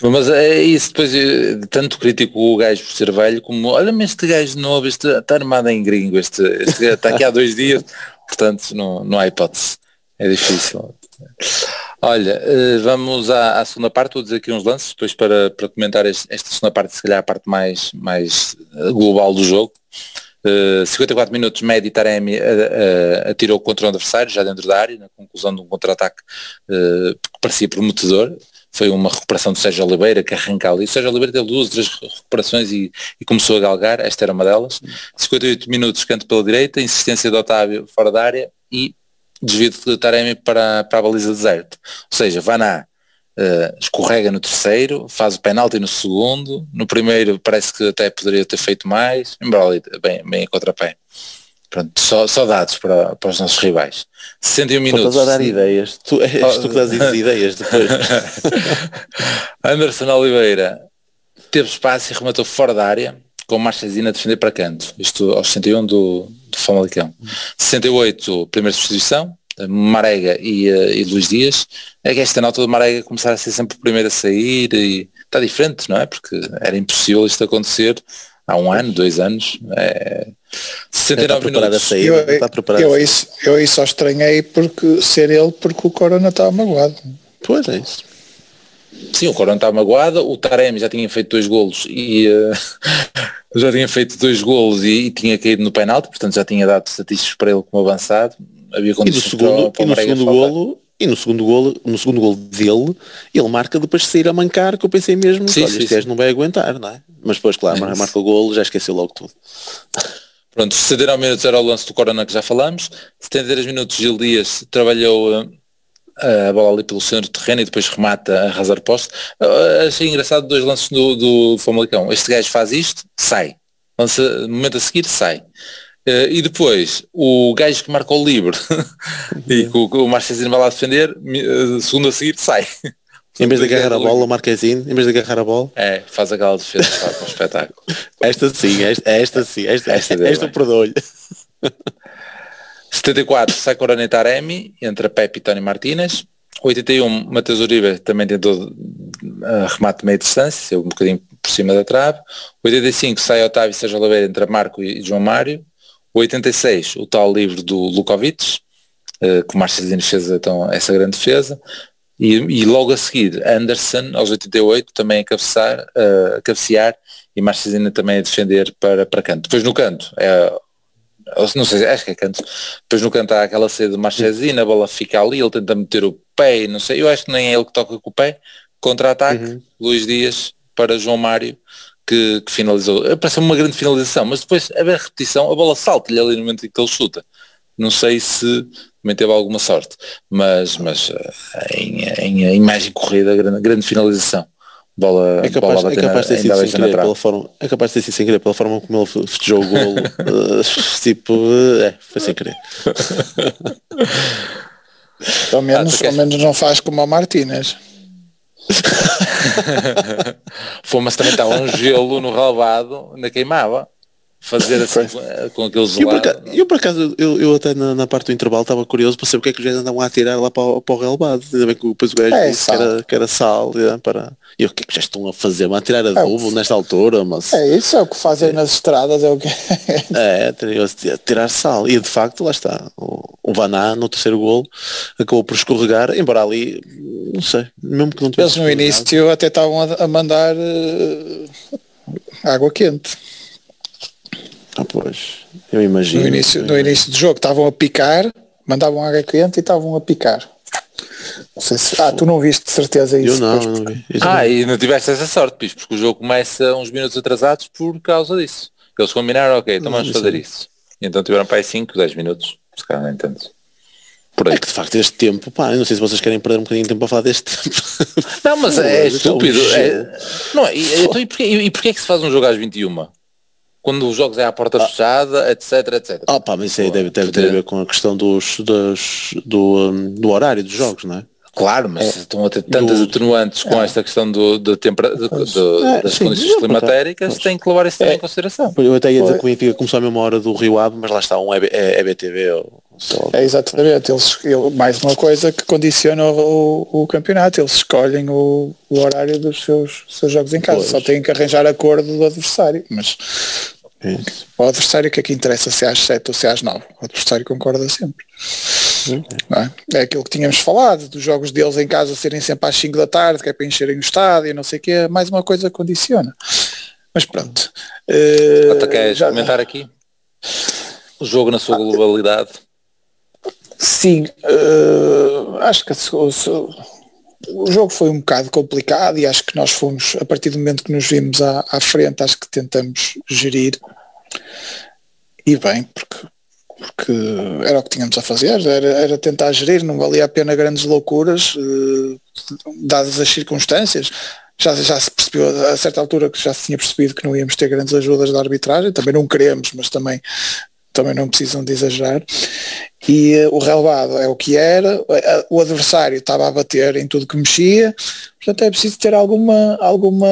Mas é isso, depois eh, tanto critico o gajo por ser velho como olha-me este gajo novo, este está armado em gringo, este, este está aqui há dois dias, portanto não, não há hipótese. É difícil. Olha, eh, vamos à, à, segunda parte, vou dizer aqui uns lances, depois para, para comentar este, esta segunda parte, se calhar a parte mais, mais eh, global do jogo. Uh, 54 minutos, Medi Taremi uh, uh, atirou contra o adversário, já dentro da área, na conclusão de um contra-ataque que parecia prometedor. Foi uma recuperação de Sérgio Oliveira que arranca ali. Sérgio Oliveira teve duas, três recuperações e, e, começou a galgar, esta era uma delas. 58 minutos, canto pela direita, insistência de Otávio fora da área e desvio de Taremi para, para a baliza deserto. Ou seja, Vaná uh, escorrega no terceiro, faz o penalti no segundo, no primeiro parece que até poderia ter feito mais, ali bem, bem em contrapé. Pronto, só, só dados para, para os nossos rivais. 61 minutos. Estás a dar ideias. Tu, és tu que dás ideias depois. Anderson Oliveira teve espaço e rematou fora da área com Marchesina a defender para canto, isto aos 61 do, do Famalicão. 68, primeira substituição, Marega e, uh, e Luís Dias, é que esta nota do Marega começar a ser sempre o primeiro a sair e está diferente, não é? Porque era impossível isto acontecer há um ano, dois anos. É... 69 minutos. A sair, eu, está eu, isso, eu isso só estranhei porque ser ele porque o Corona estava magoado. Pois é isso. Sim, o Corona estava magoado, o Taremi já tinha feito dois golos e uh, já tinha feito dois golos e, e, tinha caído no penalti, portanto já tinha dado estatísticos para ele como avançado. Havia e no segundo, para, para e no segundo golo, e no segundo golo, no segundo golo dele, ele marca depois de sair a mancar, que eu pensei mesmo, sim, olha, sim, este gajo não vai aguentar, não é? Mas depois, claro, marca o golo, já esqueceu logo tudo. Pronto, 69 minutos era o lance do Corona que já falamos, 73 minutos Gil Dias trabalhou uh, eh, a bola ali pelo centro do terreno e depois remata a arrasar poste. Eh, achei engraçado dois lances do, do Famalicão. Este gajo faz isto, sai. Lança, momento a seguir, sai. Uh, e depois, o gajo que marcou o livre e que o, o vai lá defender, segundo a seguir, sai. Em vez de agarrar a bola, o Marquezine, em vez de agarrar a bola. É, faz aquela defesa para um espetáculo. Esta sim, esta, esta sim, esta, esta, esta, esta, esta, esta, esta, esta, esta, 74, Sakurani Taremi, entre Pepe e Tony Martínez. 81, Matheus Uribe também tentou uh, eh, remate de meia distância, saiu um bocadinho por cima da trave. 85, sai Otávio e Sérgio Oliveira entre Marco e João Mário. 86, o tal livro do Lukovic, uh, que o Marcelino fez então, essa grande defesa. E, e, logo a seguir, Anderson, aos 88, também a, cabeçar, uh, eh, a cabecear e Marcelino também a defender para, para canto. Depois no canto, é não sei, acho que é canto. Depois no canto há aquela ceia de Marchesina, a bola fica ali, ele tenta meter o pé, não sei, eu acho que nem é ele que toca com o pé. Contra-ataque, uhum. Luís Dias para João Mário, que, que finalizou. Parece uma grande finalização, mas depois a ver a repetição, a bola salta-lhe ali no momento em que ele chuta. Não sei se também teve alguma sorte, mas, mas eh, em, em, em imagem corrida, grande, grande finalização bola, é capaz, bola é capaz de ter sido sem querer pela forma é capaz de ter sido sem querer pela forma como ele festejou o golo uh, tipo é foi sem querer. Ao menos, ah, ao menos não faz como a Martínez. Fomos também estava um gelo no relvado ainda queimava fazer assim com aqueles eu por, acaso, eu por acaso, eu, eu até na, na, parte do intervalo estava curioso para saber o que é que os gajos andavam a tirar lá para, para o relevado. Ainda bem que depois o gajo é, disse que era, que era sal. É, para... E o que é que já estão a fazer? Vão a tirar adubo é, nesta altura? Mas... É isso, é o que fazem é. nas estradas, é o que É, tirar sal. E de facto, lá está. O, o Vaná no terceiro golo acabou por escorregar, embora ali, não sei, mesmo que não tivesse. Eles no início até estavam a, a mandar uh, água quente. Ah, pois, eu imagino. No início, no início do jogo estavam a picar, mandavam água quente e estavam a picar. Não sei se, ah, tu não viste de certeza isso. Eu não, não vi. ah, e não tiveste essa sorte, Pis, porque o jogo começa uns minutos atrasados por causa disso. Eles combinaram, ok, então vamos fazer isso. E então tiveram para aí 5, 10 minutos, se calhar nem tanto. Por aí. É que de facto este tempo, pá, eu não sei se vocês querem perder um bocadinho de tempo a falar deste tempo. Não, mas é, é estúpido. É, não, e, então, e, porquê, e porquê é que se faz um jogo às 21? Quando os jogos é à porta ah. fechada, etc, etc. Ah pá, mas isso aí deve, deve ter a ver com a questão dos, dos do, um, do horário dos jogos, não é? Claro, mas é, estão a ter tantas do, atenuantes com é. esta questão do, do, tempera, do, do é, das sim, condições climatéricas, tem que levar isso também em consideração. Eu até ia dizer que o Benfica começou a mesma hora do Rio Ave, mas lá está um EBTV ou é exatamente, eles, mais uma coisa que condiciona o, o campeonato, eles escolhem o, o, horário dos seus, seus jogos em casa, pois. só têm que arranjar acordo do adversário, mas Isso. o adversário que é que interessa se é às 7 ou se é às 9, o adversário concorda sempre. É? é? aquilo que tínhamos falado, dos jogos deles em casa serem sempre às 5 da tarde, que é para encherem o estádio e não sei o que, mais uma coisa condiciona. Mas pronto. Uh, queres já... comentar aqui? O jogo na sua globalidade. Sim, uh, acho que o, o, jogo foi um bocado complicado e acho que nós fomos, a partir do momento que nos vimos à, à frente, acho que tentamos gerir e bem, porque, porque era o que tínhamos a fazer, era, era tentar gerir, não valia a pena grandes loucuras, uh, dadas as circunstâncias. Já, já se percebeu a certa altura que já se tinha percebido que não íamos ter grandes ajudas da arbitragem, também não queremos, mas também também não precisam de exagerar. E uh, o relevado é o que era, uh, o adversário estava a bater em tudo que mexia, portanto é preciso ter alguma, alguma,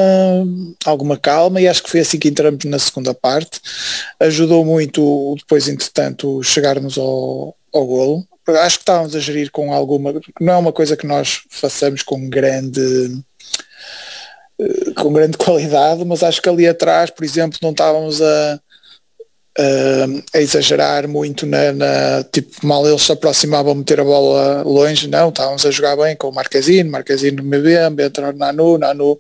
alguma calma e acho que foi assim que entramos na segunda parte. Ajudou muito depois, entretanto, chegarmos ao, ao golo. Acho que estávamos a gerir com alguma, não é uma coisa que nós façamos com grande eh, com grande qualidade, mas acho que ali atrás, por exemplo, não estávamos a, uh, a exagerar muito na, na, tipo mal eles se aproximavam meter a bola longe, não, estávamos a jogar bem com o Marquezine, Marquezine no MB, entra no Nanu, Nanu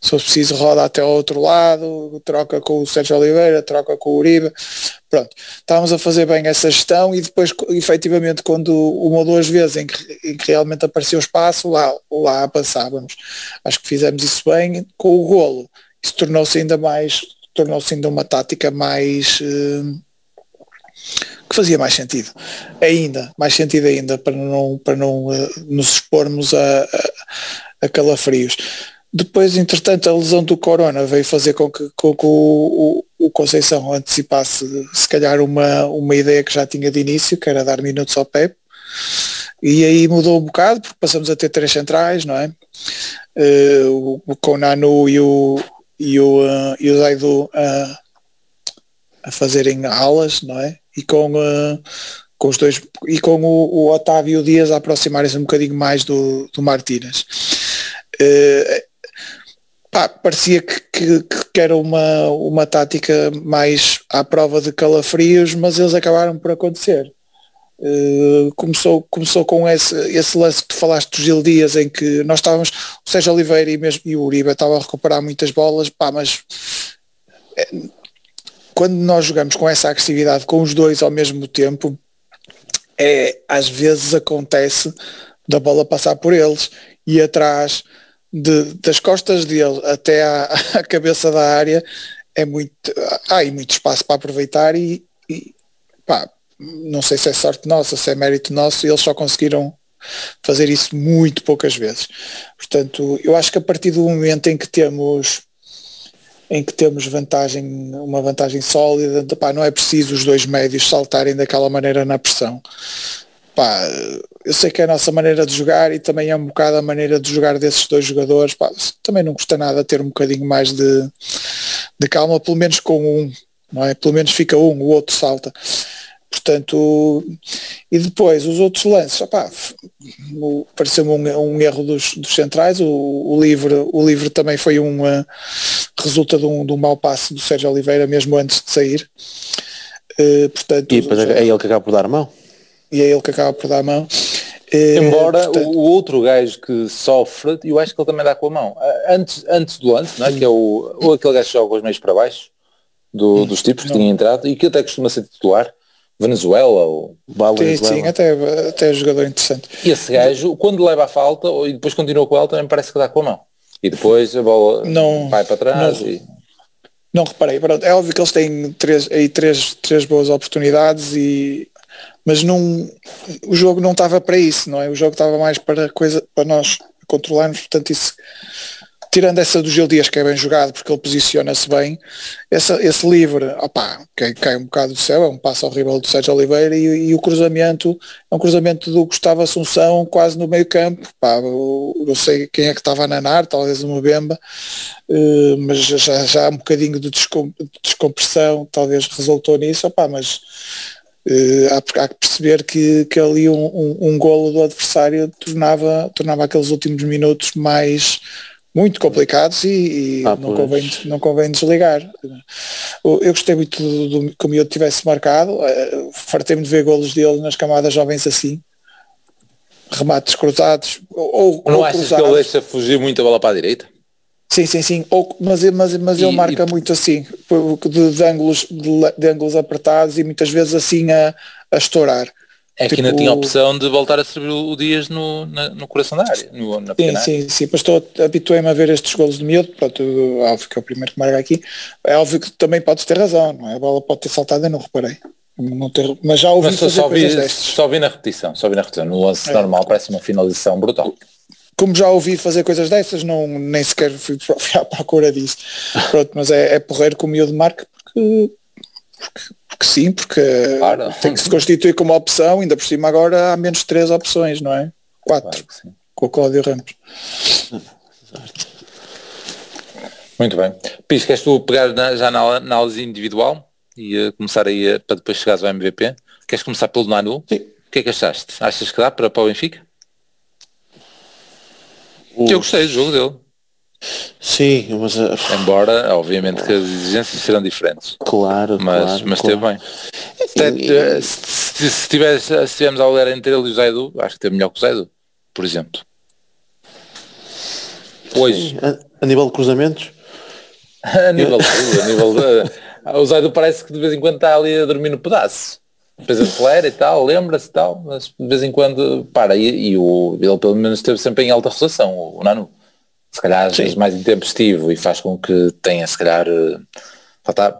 se for preciso roda até ao outro lado, troca com o Sérgio Oliveira, troca com o Uribe, pronto, estávamos a fazer bem essa gestão e depois efetivamente quando uma ou duas vezes em que, em que realmente apareceu espaço, lá, lá passávamos. Acho que fizemos isso bem com o golo. Isso tornou-se ainda mais tornou-se ainda uma tática mais uh, que fazia mais sentido ainda, mais sentido ainda para não, para não uh, nos expormos a, a, a calafrios. Depois, entretanto, a lesão do Corona veio fazer com que, com que o, o, o, Conceição antecipasse se calhar uma, uma ideia que já tinha de início, que era dar minutos ao Pep. E aí mudou um bocado, porque passamos a ter três centrais, não é? Uh, o, o Conanu e o, e o, uh, e o Zaidu uh, a fazerem alas, não é? E com, uh, com os dois e com o, o Otávio Dias a aproximarem-se um bocadinho mais do, do Martínez. Uh, pá, parecia que, que, que, era uma, uma tática mais à prova de calafrios, mas eles acabaram por acontecer. Uh, começou, começou com esse, esse lance que tu falaste do Gil Dias em que nós estávamos, o Sérgio Oliveira e, mesmo, e o Uribe estavam a recuperar muitas bolas, pá, mas é, quando nós jogamos com essa agressividade com os dois ao mesmo tempo, é, às vezes acontece da bola passar por eles e atrás de, das costas dele até à, à cabeça da área é muito, há aí muito espaço para aproveitar e, e pá, não sei se é sorte nossa, se é mérito nosso, eles só conseguiram fazer isso muito poucas vezes. Portanto, eu acho que a partir do momento em que temos em que temos vantagem, uma vantagem sólida, pá, não é preciso os dois médios saltarem daquela maneira na pressão. Pá, eu sei que é a nossa maneira de jogar e também é um bocado a maneira de jogar desses dois jogadores. Pá, também não custa nada ter um bocadinho mais de, de calma, pelo menos com um, não é? Pelo menos fica um, o outro salta. Portanto, e depois os outros lances, pareceu-me um, um, erro dos, dos centrais, o, o, livre, o livre também foi um uh, resulta de um, de um mau passe do Sérgio Oliveira mesmo antes de sair. Uh, portanto, e depois é ele que acaba por dar a mão. E é ele que acaba por dar a mão. Uh, Embora portanto, o, outro gajo que sofre, eu acho que ele também dá com a mão. Antes, antes do lance, não é? que é o, ou aquele gajo que joga os meios para baixo, do, dos tipos que tinha entrado e que até costuma ser titular, Venezuela ou Venezuela. Sim, sim, até, até é jogador interessante. E esse gajo, quando leva a falta e depois continua com ela, também parece que dá com a mão. E depois a bola não, vai para trás não, e... Não reparei, pronto, é óbvio que eles têm três, aí três, três boas oportunidades e mas não o jogo não estava para isso, não é? O jogo estava mais para coisa para nós controlarmos, portanto isso tirando essa do Gil Dias que é bem jogado porque ele posiciona-se bem, essa, esse livre, opá, cai, cai um bocado do céu, é um passo horrível do Sérgio Oliveira e, e, o cruzamento é um cruzamento do Gustavo Assunção quase no meio campo, pá, não sei quem é que estava a nanar, talvez o Mbemba, uh, mas já, já há um bocadinho de descompressão, talvez resultou nisso, opá, mas Uh, há, há, que perceber que, que ali um, um, um golo do adversário tornava, tornava aqueles últimos minutos mais, muito complicados e, e ah, não, convém, não convém desligar. Eu gostei muito do, do que o miúdo tivesse marcado, uh, fartei-me de ver golos dele nas camadas jovens assim, remates cruzados ou, Não ou achas cruzados. que ele deixa fugir muito a bola para a direita? Sim, sim, sim. Ou, mas mas, mas e, ele marca e... muito assim, de, de ângulos, de, de, ângulos apertados e muitas vezes assim a, a estourar. É tipo... que ainda tinha a opção de voltar a servir o Dias no, na, no coração da área, no, na Sim, sim, sim, mas estou, habituei-me a ver estes golos de miúdo, pronto, óbvio que é o primeiro que marca aqui, é óbvio que também podes ter razão, não é? A bola pode ter saltado, eu não reparei. Não ter, mas já ouvi mas fazer só vi, só vi na repetição, só vi na repetição, no lance é. normal parece uma finalização brutal. Como já ouvi fazer coisas dessas, não, nem sequer fui, fui à procura disso. Pronto, mas é, é porreiro que o miúdo marca porque, porque porque sim, porque claro. tem que se constituir como opção, ainda por cima agora há menos de três opções, não é? Quatro, claro com o Cláudio Ramos. Muito bem. Pis, queres tu pegar na, já na análise individual e uh, começar aí uh, para depois chegares ao MVP? Queres começar pelo Nanu? Sim. O que é que achaste? Achas que dá para, para o Benfica? Eu gostei do jogo dele. Sim, mas... Uh... Embora, obviamente, que as exigências serão diferentes. Claro, mas, claro, mas claro. bem. Assim, eh, se, se, tivesse, se tivermos a olhar entre ele e o Zaidu, acho que teve melhor que o Zaidu, por exemplo. Hoje. Sim, a, a, nível de cruzamentos? a nível de a nível de, O Zaidu parece que de vez em quando está ali a dormir no pedaço. Depois acelera e tal, lembra-se e tal, mas de vez em quando para. E, e o, ele pelo menos esteve sempre em alta rotação, o, o Nanu se calhar às vezes mais intempestivo e faz com que tenha se calhar eh,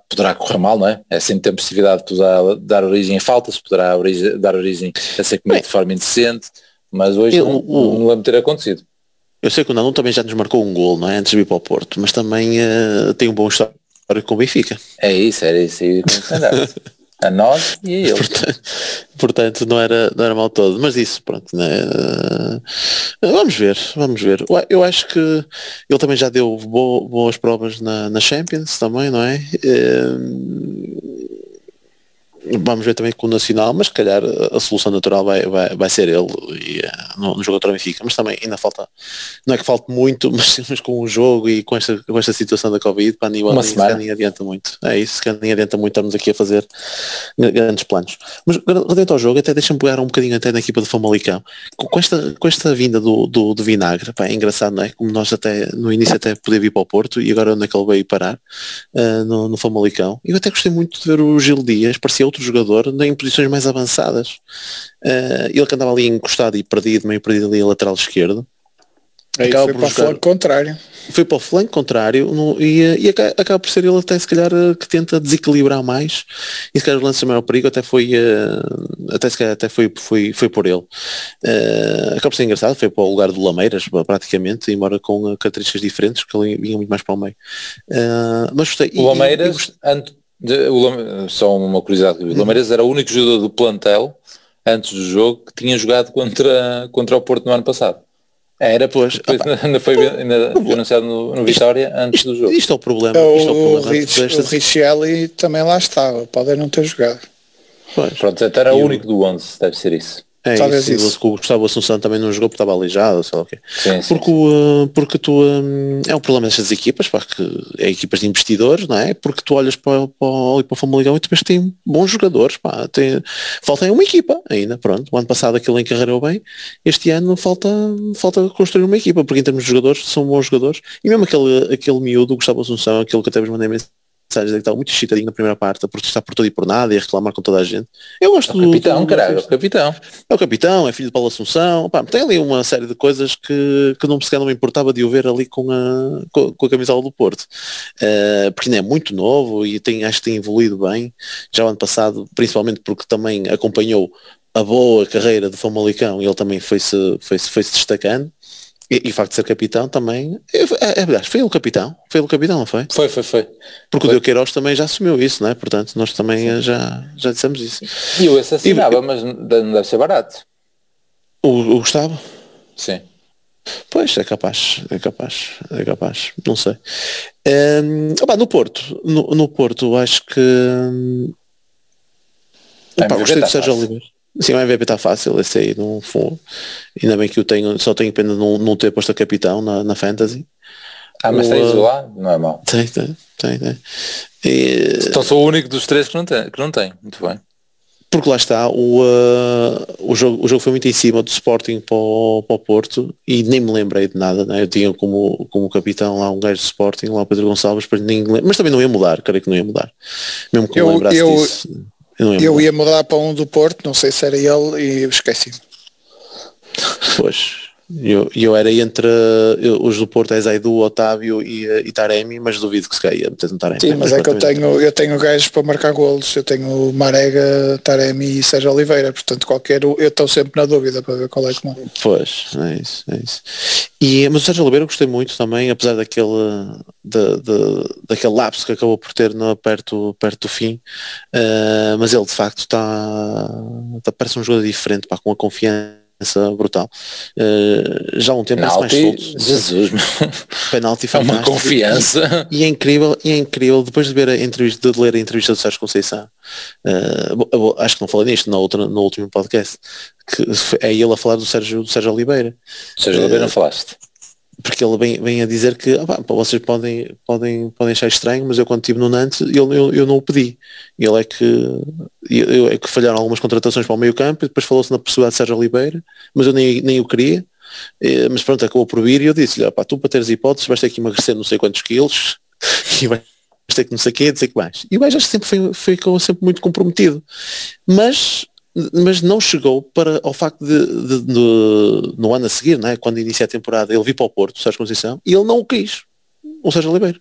poderá correr mal, não é? Essa intempestividade poderá dar origem a faltas, poderá origem, dar origem a ser comido de forma indecente, mas hoje eu, não, não lembro ter acontecido. Eu sei que o Nanu também já nos marcou um gol, não é? Antes de ir para o Porto, mas também uh, tem um bom histórico com o Benfica. É isso, era isso aí a nós e a eles. Portanto, portanto, não, era, não era mal todo, mas isso, pronto, né? vamos ver, vamos ver. Eu acho que ele também já deu boas provas na, na Champions também, não é? vamos ver também com o Nacional, mas se calhar a solução natural vai, vai, vai ser ele e, uh, no, no jogo contra o Benfica, mas também ainda falta, não é que falte muito, mas, mas com o jogo e com esta, com esta situação da Covid, para nível Uma semana. nem adianta muito. É isso, que nem adianta muito estarmos aqui a fazer grandes planos. Mas dentro ao jogo, até deixa-me pegar um bocadinho até na equipa do Famalicão. Com, esta, com esta vinda do, do, do Vinagre, pá, é engraçado, não é? Como nós até no início até podia vir para o Porto e agora onde é que ele veio parar uh, no, no Famalicão. Eu até gostei muito de ver o Gil Dias, parecia outro outro jogador em posições mais avançadas. Uh, ele que andava ali encostado e perdido, meio perdido ali a lateral esquerdo. Aí acaba foi por para jogar, o flanco contrário. Foi para o flanco contrário no, e, e acaba, acaba, por ser ele até se calhar que tenta desequilibrar mais e se calhar o lance maior perigo até foi uh, até se calhar até foi, foi, foi por ele. Uh, acaba por ser engraçado, foi para o lugar do Lameiras praticamente, embora com características diferentes, porque ele vinha muito mais para o meio. Uh, mas gostei. O Lameiras, e, de, o, só uma curiosidade, o Lameiras era o único jogador do plantel antes do jogo que tinha jogado contra, contra o Porto no ano passado. Era, pois. Depois ainda foi, ainda foi anunciado no, no Vitória antes isto, do jogo. Isto é o problema. O, isto é o, problema o, Rich, o Richelli também lá estava, pode não ter jogado. Pois. Pronto, até era o único do 11, deve ser isso. É Talvez isso, isso. O Gustavo Assunção também não jogou porque estava aleijado, sei lá o quê. Sim, porque, sim. Uh, porque tu um, é um problema destas equipas, pá, que é equipas de investidores, não é? Porque tu olhas para, para, para o Famaligão e tu vês que tem bons jogadores, pá, tem, falta uma equipa ainda, pronto. O ano passado aquilo encarregou bem, este ano falta, falta construir uma equipa, porque em termos de jogadores são bons jogadores, e mesmo aquele, aquele miúdo, Gustavo Assunção, aquele que até vos mandei mensagem mensagens que estava muito excitadinho na primeira parte, a protestar por tudo e por nada e a reclamar com toda a gente. Eu gosto é o capitão, do, caralho, é o capitão. É o capitão, é filho de Paulo Assunção. Pá, tem ali uma série de coisas que, que não, sequer não me importava de o ver ali com a, com, com a camisola do Porto. Uh, porque ainda é muito novo e tem, acho que tem evoluído bem. Já o ano passado, principalmente porque também acompanhou a boa carreira de Famalicão e ele também foi-se foi -se, foi -se destacando. E, e o facto de ser capitão também, é, é, é, foi o capitão, foi o capitão, não foi? Foi, foi, foi. Porque foi. o Deu Queiroz também já assumiu isso, não é? Portanto, nós também já, já dissemos isso. E eu assassinava, e, mas não deve ser barato. O, o Gustavo? Sim. Pois, é capaz, é capaz, é capaz, não sei. Um, opa, no Porto, no, no Porto, acho que... Um, opa, gostei do Sérgio Oliveira. Sim, o MVP está fácil, esse aí não foi. Ainda bem que eu tenho, só tenho pena de não, não ter posto a capitão na, na Fantasy. Ah, mas tens o lá? Não é mau. Tem, tem, tem. tem. E, então sou o único dos três que não tem, que não tem. muito bem. Porque lá está, o, uh, o, jogo, o jogo foi muito em cima do Sporting para o, para o Porto e nem me lembrei de nada, né? eu tinha como, como capitão lá um gajo de Sporting, lá o Pedro Gonçalves, mas, nem, mas também não ia mudar, creio que não ia mudar. Mesmo que eu, me lembrasse eu, disso. Eu, eu ia mudar para um do Porto, não sei se era ele, e esqueci. Pois, eu, eu era entre eu, os do Porto é Zaidu, Otávio e, e Taremi, mas duvido que se caia meter no Taremi. Sim, mas, mas é que eu tenho, eu tenho gajos para marcar golos, eu tenho Marega, Taremi e Sérgio Oliveira, portanto qualquer eu estou sempre na dúvida para ver qual é que não. Pois, é isso, é isso. E, mas o Sérgio Oliveira eu gostei muito também, apesar daquele, de, de, daquele lapso que acabou por ter no, perto, perto do fim, uh, mas ele de facto está, está parece um jogador diferente, pá, com a confiança brutal. Uh, já há um tempo penalti, mais solto. Jesus, penalti é uma confiança. E, e, é incrível, e é incrível, depois de ver a entrevista, de ler a entrevista do Sérgio Conceição, uh, acho que não falei nisto no, outro, no último podcast, que é ele a falar do Sérgio, do Sérgio Oliveira. Sérgio Oliveira não falaste? Porque ele vem, vem a dizer que ah, vocês podem, podem, podem achar estranho, mas eu quando estive no Nantes eu, eu, eu não o pedi. Ele é que eu, é que falharam algumas contratações para o meio campo e depois falou-se na possibilidade de Sérgio Oliveira, mas eu nem, nem o queria. Eh, mas pronto, acabou por vir e eu disse-lhe, tu para teres hipóteses vais ter que emagrecer não sei quantos quilos e vais ter que não sei o quê, o que mais. E o gajo sempre foi, ficou sempre muito comprometido. Mas mas não chegou para ao facto de, de, de, no ano a seguir, né, quando inicia a temporada, ele vir para o Porto, o Sérgio Conceição, e ele não o quis, o Sérgio Oliveira.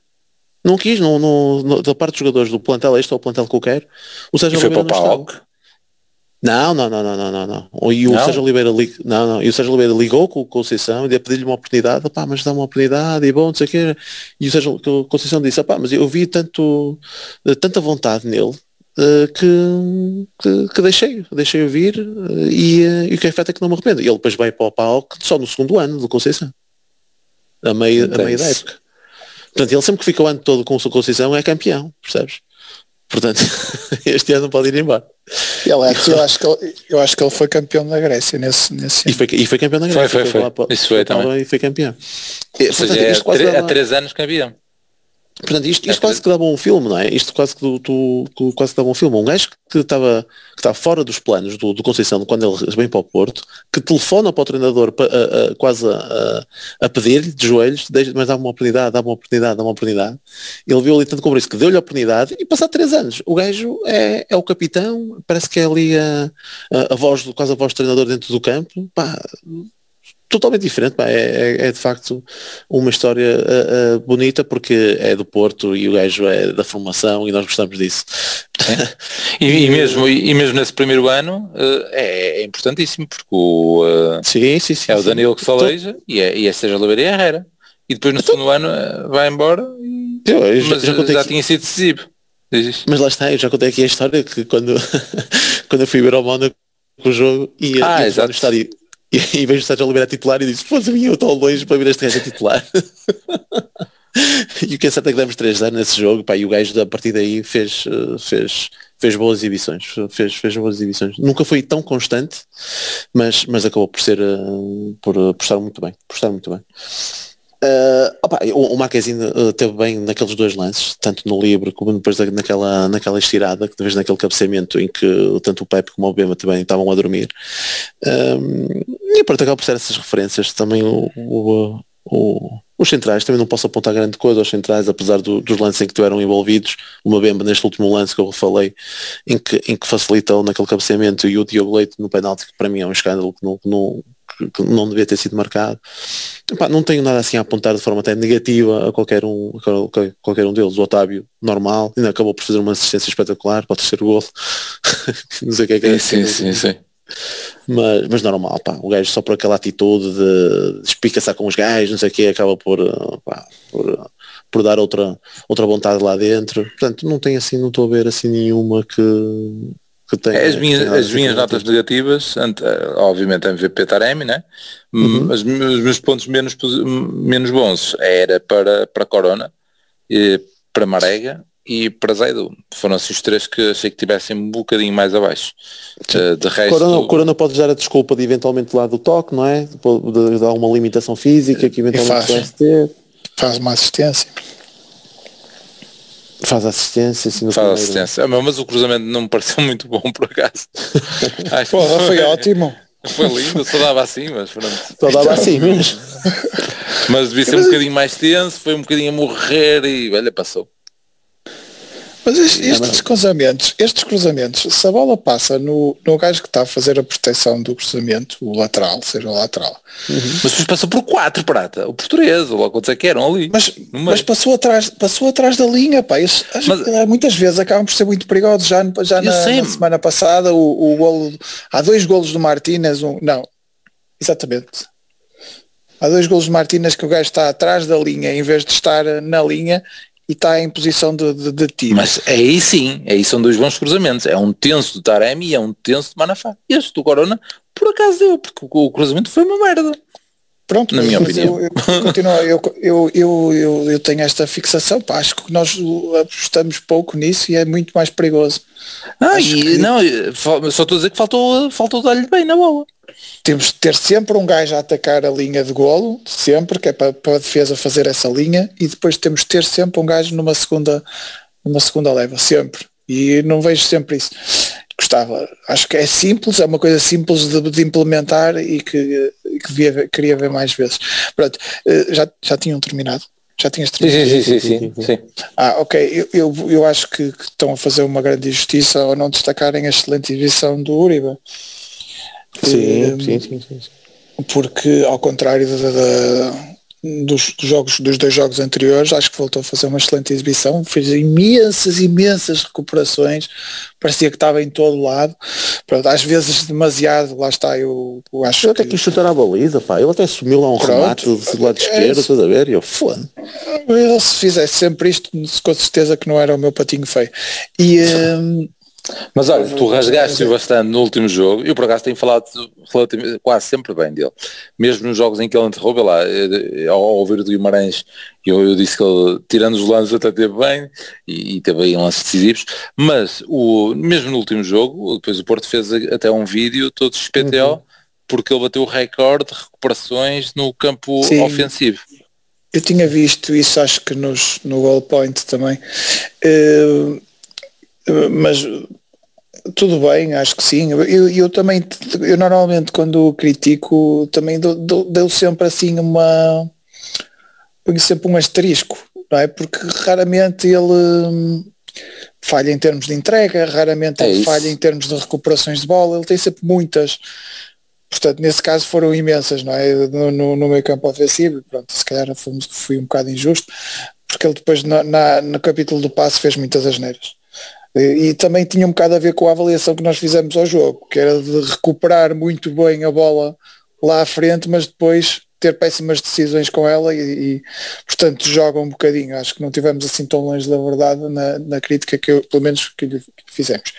Não quis, não, não, da parte dos jogadores do plantel este ou o plantel que eu quero, o Sérgio Oliveira não estava. Não, não, não, não, não, não, não. E o não? Sérgio Oliveira lig... não, não. E o Sérgio Oliveira ligou com o Conceição e ia pedir-lhe uma oportunidade, pá, mas dá uma oportunidade e bom, não sei o quê. E o Sérgio Conceição disse, pá, mas eu vi tanto, tanta vontade nele Uh, que, que, que, deixei, deixei vir uh, e, uh, e, o que é feito é que não me arrependo. E ele depois vai para o PAOC só no segundo ano do Conceição. A meio, a meio da época. Portanto, ele sempre que fica o ano todo com o Conceição é campeão, percebes? Portanto, este ano não pode ir embora. E Alex, eu acho que ele, eu acho que ele foi campeão da Grécia nesse, nesse e foi, e foi campeão da Grécia. Foi, foi, foi. Isso foi também. E foi campeão. Ou seja, é, há três anos campeão. Portanto, isto, isto quase que dava um filme, não é? Isto quase que, tu, tu, quase que dava um filme. Um gajo que estava que estava fora dos planos do, do Conceição quando ele vem para o Porto, que telefona para o treinador a, a, quase a, a pedir-lhe de joelhos, mas dá-me uma oportunidade, dá-me uma oportunidade, dá-me uma oportunidade. Ele viu ali tanto como isso que deu-lhe a oportunidade e passar três anos. O gajo é, é o capitão, parece que é ali a, a, a voz, quase a voz do treinador dentro do campo. Pá, totalmente diferente. É, é, é, de facto uma história uh, uh, bonita porque é do Porto e o gajo é da formação e nós gostamos disso. e, e, mesmo, e mesmo nesse primeiro ano uh, é, é, importantíssimo porque o, sim, sim, sim, é o Danilo que faleja então, e é, e é Seja Oliveira e Herrera. E depois no então, segundo ano vai embora e, eu, eu mas já, já, já tinha sido decisivo. Mas lá está, eu já contei aqui a história que quando, quando eu fui ver ao Mónaco o jogo e, ah, e no estádio e, e vejo o Sérgio Oliveira titular e disse, pô, eu estou longe para vir este gajo a titular. e o que é certo é que demos 3 anos nesse jogo, pá, e o gajo a partir daí fez, eh, fez, fez boas exibições, fez, fez boas exibições. Nunca foi tão constante, mas, mas acabou por ser, uh, por, por estar muito bem, por estar muito bem. Uh, opa, o, o Marquezine uh, teve bem naqueles dois lances, tanto no livre como depois da, naquela, naquela estirada, que talvez naquele cabeceamento em que tanto o Pepe como o Bema também estavam a dormir. E pronto, acaba por ser essas referências. Também o, o, o, os centrais, também não posso apontar grande coisa aos centrais, apesar do, dos lances em que tiveram envolvidos, uma Bemba neste último lance que eu falei, em que, em que facilitou naquele cabeceamento e o Diogo Leite no penalti, que para mim é um escândalo que não, que não, que não devia ter sido marcado. Epá, não tenho nada assim a apontar de forma até negativa a qualquer um, a qualquer um deles. O Otávio, normal, ainda acabou por fazer uma assistência espetacular para o terceiro gol. não sei o que é que é. Sim, sim, sim. Mas, mas normal, pá, o gajo só por aquela atitude de, de espicaçar com os gajos, não sei o que, acaba por, pá, por, por dar outra, outra vontade lá dentro. Portanto, não tem assim, não estou a ver assim nenhuma que, que tem. As minhas, as minhas notas negativas, eh, obviamente MVP Taremi, né? Uhum. Mas os meus pontos menos, menos bons era para, para Corona, e para Marega e para Zaidu. Foram assim os três que achei que tivessem um bocadinho mais abaixo. Uh, de resto... Corona, Corona pode dar a desculpa de eventualmente lá do toque, não é? De, de dar uma limitação física que eventualmente faz, ter. Faz uma assistência. Faz assistência, assim, Faz assistência. Ah, mas o cruzamento não me pareceu muito bom por acaso. Porra, foi ótimo. Foi lindo, só dava assim, mas pronto. Só dava assim mesmo. mas devia ser um bocadinho mais tenso, foi um bocadinho a morrer e olha, passou. Mas estes, cruzamentos, estes cruzamentos, se a bola passa no, no gajo que está a fazer a proteção do cruzamento, o lateral, seja o lateral. Uhum. Mas depois passou por quatro, prata. O português, ou quantos é que eram ali. Mas, mas passou, atrás, passou atrás da linha, pá. Isso, mas, muitas vezes acabam por ser muito perigosos. Já, já na, na, semana passada, o, o golo, há dois golos do Martínez, um, não, exatamente. Há dois golos de Martínez que o gajo está atrás da linha em vez de estar na linha e está em posição de, de, de tiro. Mas aí sim, aí são dois bons cruzamentos. É um tenso do Taremi e é um tenso de Manafá. Este do Corona, por acaso deu, porque o cruzamento foi uma merda. Pronto, na minha opinião. Eu, eu, continuo, eu, eu, eu, eu, eu tenho esta fixação, pá, acho que nós apostamos pouco nisso e é muito mais perigoso. Não, e, que... não só estou a dizer que faltou, faltou dar-lhe bem na bola temos de ter sempre um gajo a atacar a linha de golo, sempre, que é para, para a defesa fazer essa linha, e depois temos de ter sempre um gajo numa segunda, numa segunda leva, sempre. E não vejo sempre isso. Gostava, acho que é simples, é uma coisa simples de, de implementar e que, que devia, queria ver mais vezes. Pronto, eh, já, já tinham terminado? Já tinhas terminado? Sim, sim, sim, sim, sim. Ah, ok. Eu, eu, eu acho que, que, estão a fazer uma grande injustiça ao não destacarem a excelente exibição do Uribe. Sim, sim, sim, sim, Porque ao contrário da, da, dos, dos, jogos, dos dois jogos anteriores, acho que voltou a fazer uma excelente exibição, fez imensas, imensas recuperações, parecia que estava em todo lado, Pronto, às vezes demasiado, lá está, eu, eu acho ele que... até quis chutar a baliza, pá. ele até sumiu lá um Pronto, remate do lado esquerdo, é, estás a ver, e eu, foda Ele se fizesse sempre isto, com certeza que não era o meu patinho feio. E... Um, Mas olha, tu rasgaste bastante no último jogo, eu por acaso tenho falado quase sempre bem dele, mesmo nos jogos em que ele interroube lá, eh, ao ouvir do Guimarães, eu, eu disse que ele, tirando os lances até teve bem, e, e teve aí lances decisivos, mas o, mesmo no último jogo, depois o Porto fez até um vídeo todo XPTO, uhum. porque ele bateu o recorde de recuperações no campo Sim. ofensivo. Eu tinha visto isso, acho que nos, no goal point também. Uh, mas tudo bem, acho que sim. Eu, eu também, eu normalmente quando critico também dou, dou, dou sempre assim uma ponho sempre um asterisco, não é? Porque raramente ele hum, falha em termos de entrega, raramente é ele falha em termos de recuperações de bola, ele tem sempre muitas. Portanto, nesse caso foram imensas, não é? No, no, no meio campo ofensivo, pronto, se calhar fui, fui um bocado injusto, porque ele depois na, na, no capítulo do passe fez muitas asneiras. E também tinha um bocado a ver com a avaliação que nós fizemos ao jogo, que era de recuperar muito bem a bola lá à frente, mas depois ter péssimas decisões com ela e, e portanto joga um bocadinho. Acho que não tivemos assim tão longe da verdade na, na crítica que eu, pelo menos que lhe fizemos.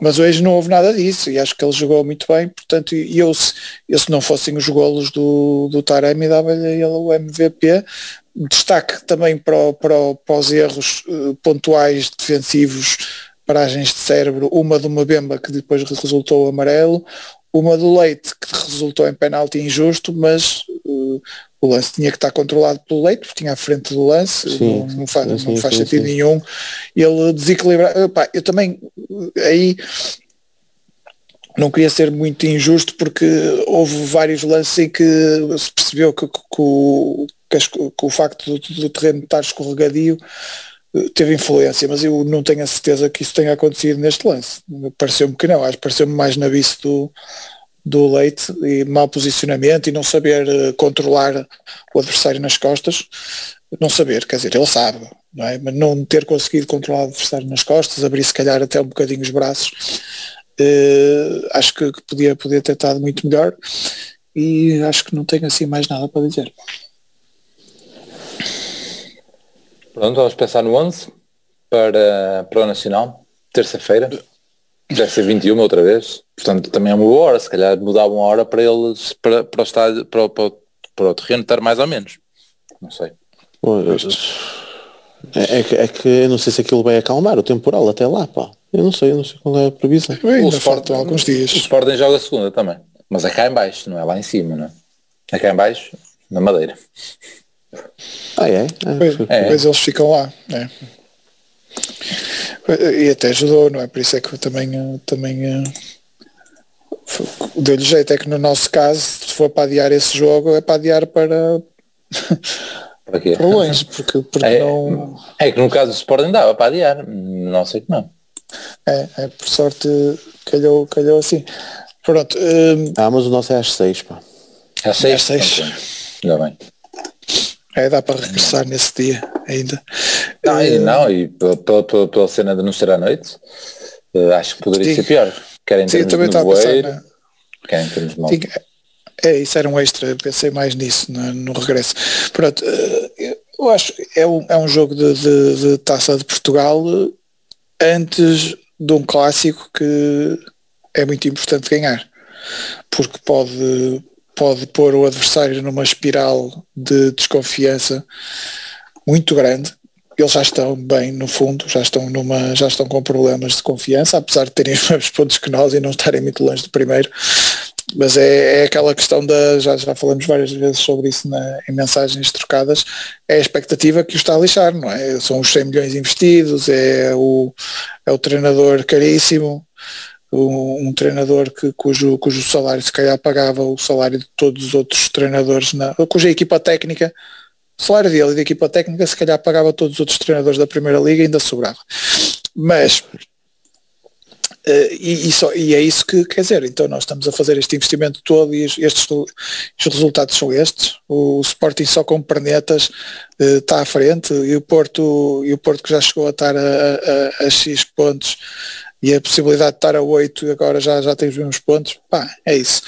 mas hoje não houve nada disso e acho que ele jogou muito bem, portanto, e eu se, eu, se não fossem os golos do, do Taremi dava-lhe ele o MVP. Destaque também para, para, para os erros uh, pontuais defensivos, paragens de cérebro, uma de uma bemba que depois resultou amarelo, uma do Leite que resultou em penalti injusto, mas o lance tinha que estar controlado pelo Leite, porque tinha à frente do lance, sim, não, não, faz, sim, não faz sim, sentido nenhum. Ele desequilibra. eu também aí não queria ser muito injusto porque houve vários lances em que se percebeu que, que, que, que o facto do, do, terreno estar escorregadio eh, teve influência, mas eu não tenho a certeza que isso tenha acontecido neste lance. Pareceu-me que não, acho que pareceu-me mais na vice do, do Leite e mau posicionamento e não saber uh, controlar o adversário nas costas, não saber, quer dizer, ele sabe, não é? mas não ter conseguido controlar o adversário nas costas, abrir se calhar até um bocadinho os braços, uh, acho que, que, podia, podia ter estado muito melhor e acho que não tenho assim mais nada para dizer. Pronto, vamos pensar no 11 para, para o Nacional, terça-feira. Deve ser 21 outra vez. Portanto, também é uma boa hora. Se calhar mudar uma hora para eles, para, para o estádio, para, para, para o terreno estar mais ou menos. Não sei. É, é, que, é que eu não sei se aquilo vai acalmar o temporal até lá, pá. Eu não sei, eu não sei qual é a previsão. o Sporting, alguns dias. O Sporting joga a segunda também. Mas é cá em baixo, não é lá em cima, não é? É cá em baixo, na Madeira. Ah, é? é. Depois, depois eles ficam lá. É. E até ajudou, não é? Por isso é que eu também, eh, também eh, deu-lhe jeito. É que no nosso caso, se for para adiar esse jogo, é para adiar para. Para quê? Para longe, porque, porque é, não. É que no caso do Sporting dava para adiar, não sei que não. É, é por sorte calhou, calhou assim. Pronto. Um... Ah, mas o nosso é às seis, pá. Às seis? É às seis. Ainda bem. É, dá para regressar nesse dia ainda. Não, e, não, e pela, pela, pela cena de não ser à noite, uh, acho que poderia Sim. ser pior. Querem Sim, também pensar na... querem termos Sim, é, isso era um extra, pensei mais nisso no, no regresso. Pronto, uh, eu acho é um, é um jogo de, de, de taça de Portugal antes de um clássico que é muito importante ganhar, porque pode pode pôr o adversário numa espiral de desconfiança muito grande. Eles já estão bem no fundo, já estão numa, já estão com problemas de confiança, apesar de terem os mesmos pontos que nós e não estarem muito longe do primeiro. Mas é, é aquela questão da, já, já falamos várias vezes sobre isso na, em mensagens trocadas, é a expectativa que o está a lixar, não é? São os 100 milhões investidos, é o, é o treinador caríssimo, um, um, treinador que, cujo, cujo salário se calhar pagava o salário de todos os outros treinadores, na, cuja equipa técnica, o salário dele e da equipa técnica se calhar pagava todos os outros treinadores da Primeira Liga e ainda sobrava. Mas Uh, e, e, só, e, é isso que quer dizer, então nós estamos a fazer este investimento todo e estes, os resultados são estes, o Sporting só com pernetas uh, está à frente e o Porto, e o Porto que já chegou a estar a, a, a X pontos e a possibilidade de estar a 8 agora já, já tem os mesmos pontos, pá, é isso.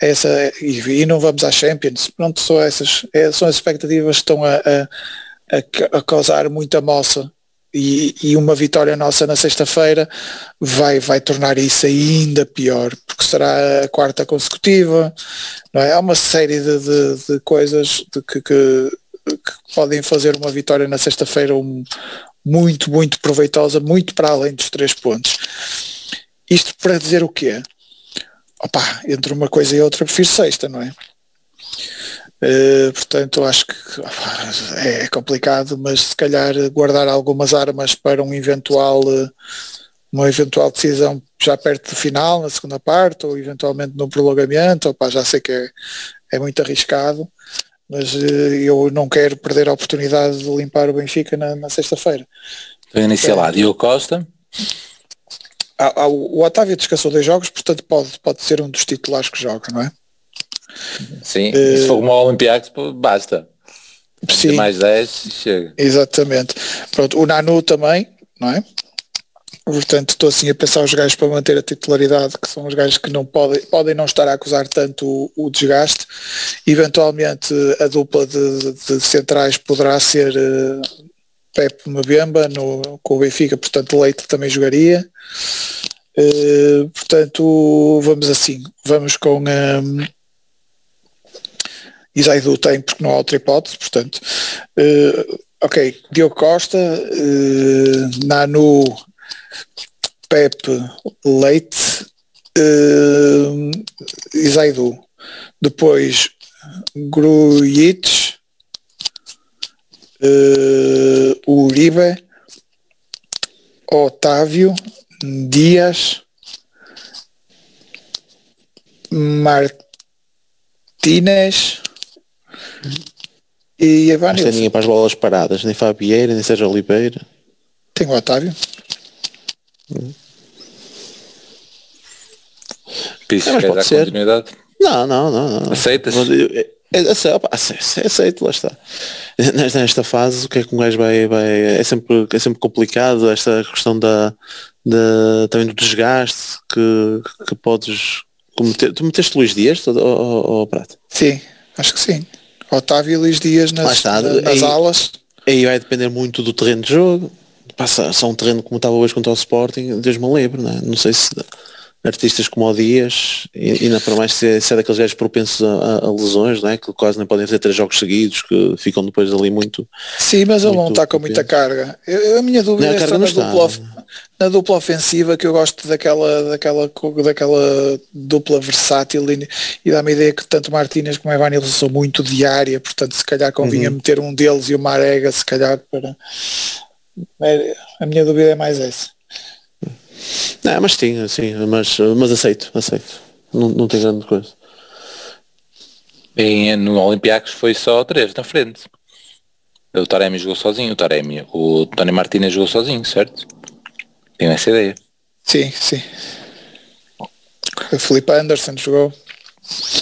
É essa, e, e, não vamos à Champions. Pronto, são essas, é, são as expectativas que estão a, a, a, a causar muita moça e, e, uma vitória nossa na sexta-feira vai, vai tornar isso ainda pior, porque será a quarta consecutiva, não é? Há uma série de, de, de coisas de que, que, que, podem fazer uma vitória na sexta-feira um, muito, muito proveitosa, muito para além dos três pontos. Isto para dizer o quê? Opa, entre uma coisa e outra prefiro sexta, não é? Uh, portanto, acho que opa, é complicado, mas se calhar guardar algumas armas para um eventual, uma eventual decisão já perto do final, na segunda parte, ou eventualmente no prolongamento, opa, já sei que é, é muito arriscado, mas uh, eu não quero perder a oportunidade de limpar o Benfica na, na sexta-feira. Então iniciar lá, Diogo Costa. Ah, ah, o Otávio descansou dois jogos, portanto pode, pode ser um dos titulares que joga, não é? Sim, uh, se for o Olympiacos, basta. Sim, mais 10 chega. Exatamente. Pronto, o Nanu também, não é? Portanto, estou assim a pensar os gajos para manter a titularidade, que são os gajos que não podem, podem não estar a acusar tanto o, o desgaste. Eventualmente a dupla de, de centrais poderá ser uh, Pepe Mbemba no, com o Benfica, portanto Leite também jogaria. Uh, portanto, vamos assim, vamos com um, Isaidu tem porque não há outra hipótese, portanto, uh, ok, Diogo Costa, uh, Nanu, Pepe, Leite, uh, Isaidu, depois Grujic, uh, Uribe, Otávio, Dias, Martínez e Evanilson. Não tem para as bolas paradas, nem Fabieira, nem Sérgio Oliveira. Tem o Otávio. Piso, é, pode ser. continuidade? Não, não, não. não. Aceitas? Aceito, aceito, lá está. Nesta, nesta fase, o que é que um gajo vai, vai. É sempre, é sempre complicado esta questão da, da, também do desgaste que, que podes cometer. Tu meteste Luís Dias ou, ou, ou Prato? Sim, acho que sim. Otávio e Luís Dias nas, está, nas aí, alas. Aí vai depender muito do terreno de jogo. Passa só um terreno como estava hoje contra o Sporting, Deus me livre, não, é? não sei se artistas como o Dias, e, ainda para mais se é, se é daqueles gajos propensos a, a, lesões, não é? que quase nem podem fazer três jogos seguidos, que ficam depois ali muito. Sim, mas ele não está com muita carga. Eu, a minha dúvida não, é só na dupla, na dupla ofensiva que eu gosto daquela, daquela, daquela dupla versátil e, e dá-me a ideia que tanto Martínez como Evanilson são muito diária, portanto se calhar convinha uhum. meter um deles e o Marega se calhar para. É, a minha dúvida é mais essa. Não, mas sim, sim, mas, mas aceito, aceito. Não, não tem grande coisa. Em, no Olympiacos foi só três na frente. O Taremi jogou sozinho, o Taremi. O Tony Martinez jogou sozinho, certo? Tenho essa ideia. Sim, sim. O Felipe Anderson jogou.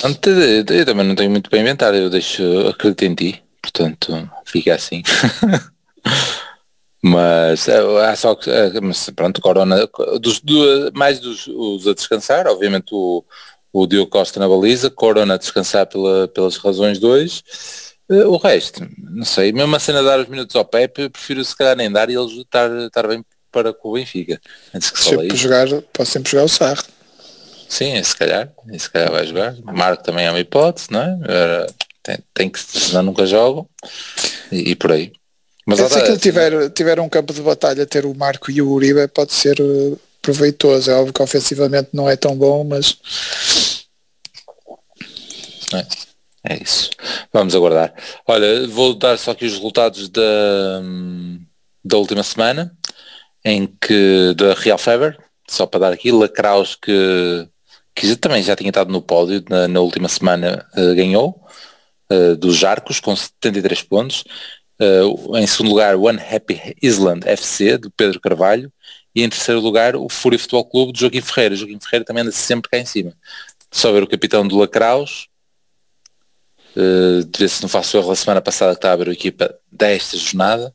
Eu também não tenho muito para inventar, eu deixo, acredito em ti, portanto fica assim. Mas é, há só que, mas pronto, Corona, dos, do, mais dos os a descansar, obviamente o, o Diogo Costa na baliza, Corona a descansar pela, pelas razões dois, eh, o resto, não sei, mesmo a cena dar os minutos ao Pepe, prefiro se calhar nem dar e ele estar, estar bem para com o Benfica. Antes que sempre jogar, posso sempre jogar o Sarro. Sim, se calhar, se calhar vai jogar. Marco também é uma hipótese, não é? Tem, tem que, senão nunca jogo e, e por aí. Mas é, se aquilo tiver, tiver um campo de batalha, ter o Marco e o Uribe pode ser uh, proveitoso. É óbvio que ofensivamente não é tão bom, mas. É, é isso. Vamos aguardar. Olha, vou dar só aqui os resultados da, da última semana, em que da Real Fever, só para dar aqui, Lacraus que, que também já tinha estado no pódio na, na última semana, uh, ganhou, uh, dos Jarcos com 73 pontos. Uh, em segundo lugar, One Happy Island FC, do Pedro Carvalho. E em terceiro lugar, o Fúria Futebol Clube, de Joaquim Ferreira. Joaquim Ferreira também anda sempre cá em cima. Só ver o capitão do Lacraus. Uh, de ver se não faço erro, a semana passada que estava a ver a equipa desta jornada.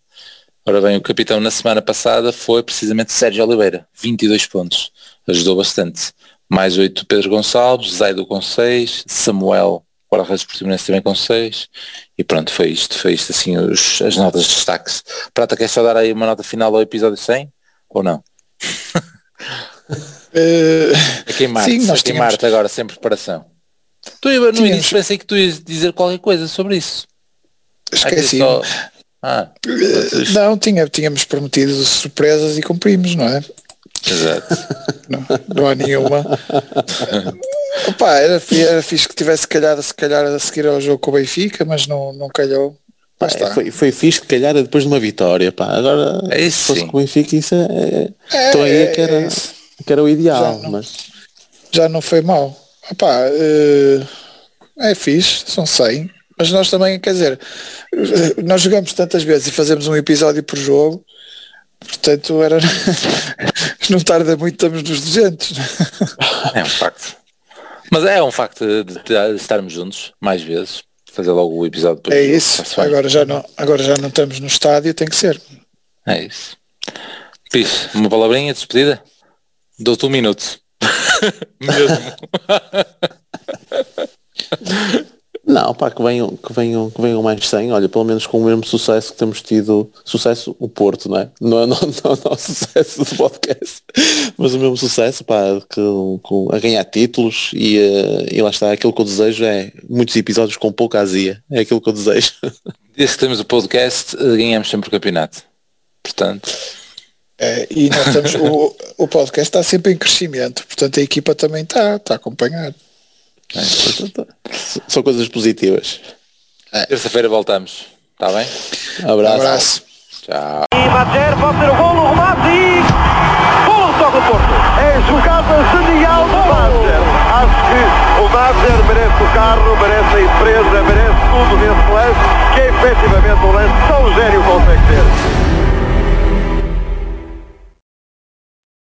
Ora bem, o capitão na semana passada foi precisamente Sérgio Oliveira, 22 pontos. Ajudou bastante. Mais 8 Pedro Gonçalves, Zaido com 6, Samuel guarda-redes portimonense também com 6 e pronto, foi isto, foi isto assim os, as notas de destaques. Prata, quer só dar aí uma nota final ao episódio 100 ou não? Uh, aqui em Marte, sim, nós aqui tínhamos... Marte agora, sem preparação. Tu no tínhamos... início pensei que tu ias dizer qualquer coisa sobre isso. Esqueci. Só... Ah, uh, não, tinha, tínhamos prometido surpresas e cumprimos, não é? Exato. não, não há nenhuma. Opa, era, era fixe que tivesse calhado se calhar a seguir ao jogo com o Benfica, mas não, não calhou. Pá, é, foi, foi fixe que calhar depois de uma vitória. Pá. Agora, é isso, se fosse sim. com o Benfica, isso é, é, então aí é que era, é que era o ideal. Já não, mas... já não foi mal. Opa, uh, é fixe, são 100. Mas nós também, quer dizer, nós jogamos tantas vezes e fazemos um episódio por jogo, portanto era não tarda muito, estamos nos 200. É um facto. Mas é um facto de, de estarmos juntos mais vezes, fazer logo o episódio depois. É isso, agora já, não, agora já não estamos no estádio, tem que ser. É isso. Pis, uma palavrinha de despedida? Dou-te um minuto. Mesmo. Não, pá, que venham, que venham, que venham mais 100, olha, pelo menos com o mesmo sucesso que temos tido, sucesso o Porto, não é? Não é, não, não, não é o sucesso do podcast, mas o mesmo sucesso, pá, que, com, a ganhar títulos e, uh, e lá está, aquilo que eu desejo é muitos episódios com pouca azia, é aquilo que eu desejo. Desde que temos o podcast, eh, ganhamos sempre o campeonato, portanto... É, e nós estamos, o, o podcast está sempre em crescimento, portanto a equipa também está, está a acompanhar. É, são coisas positivas. É. Terça-feira voltamos. Está bem? Um abraço. Um abraço. Tchau. E Badger pode ter o golo, o remate e... Golo só do Porto. É jogada genial do Badger. Acho que o Badger merece o carro, merece a empresa, merece tudo nesse lance, que é efetivamente um lance tão gênio consegue ter.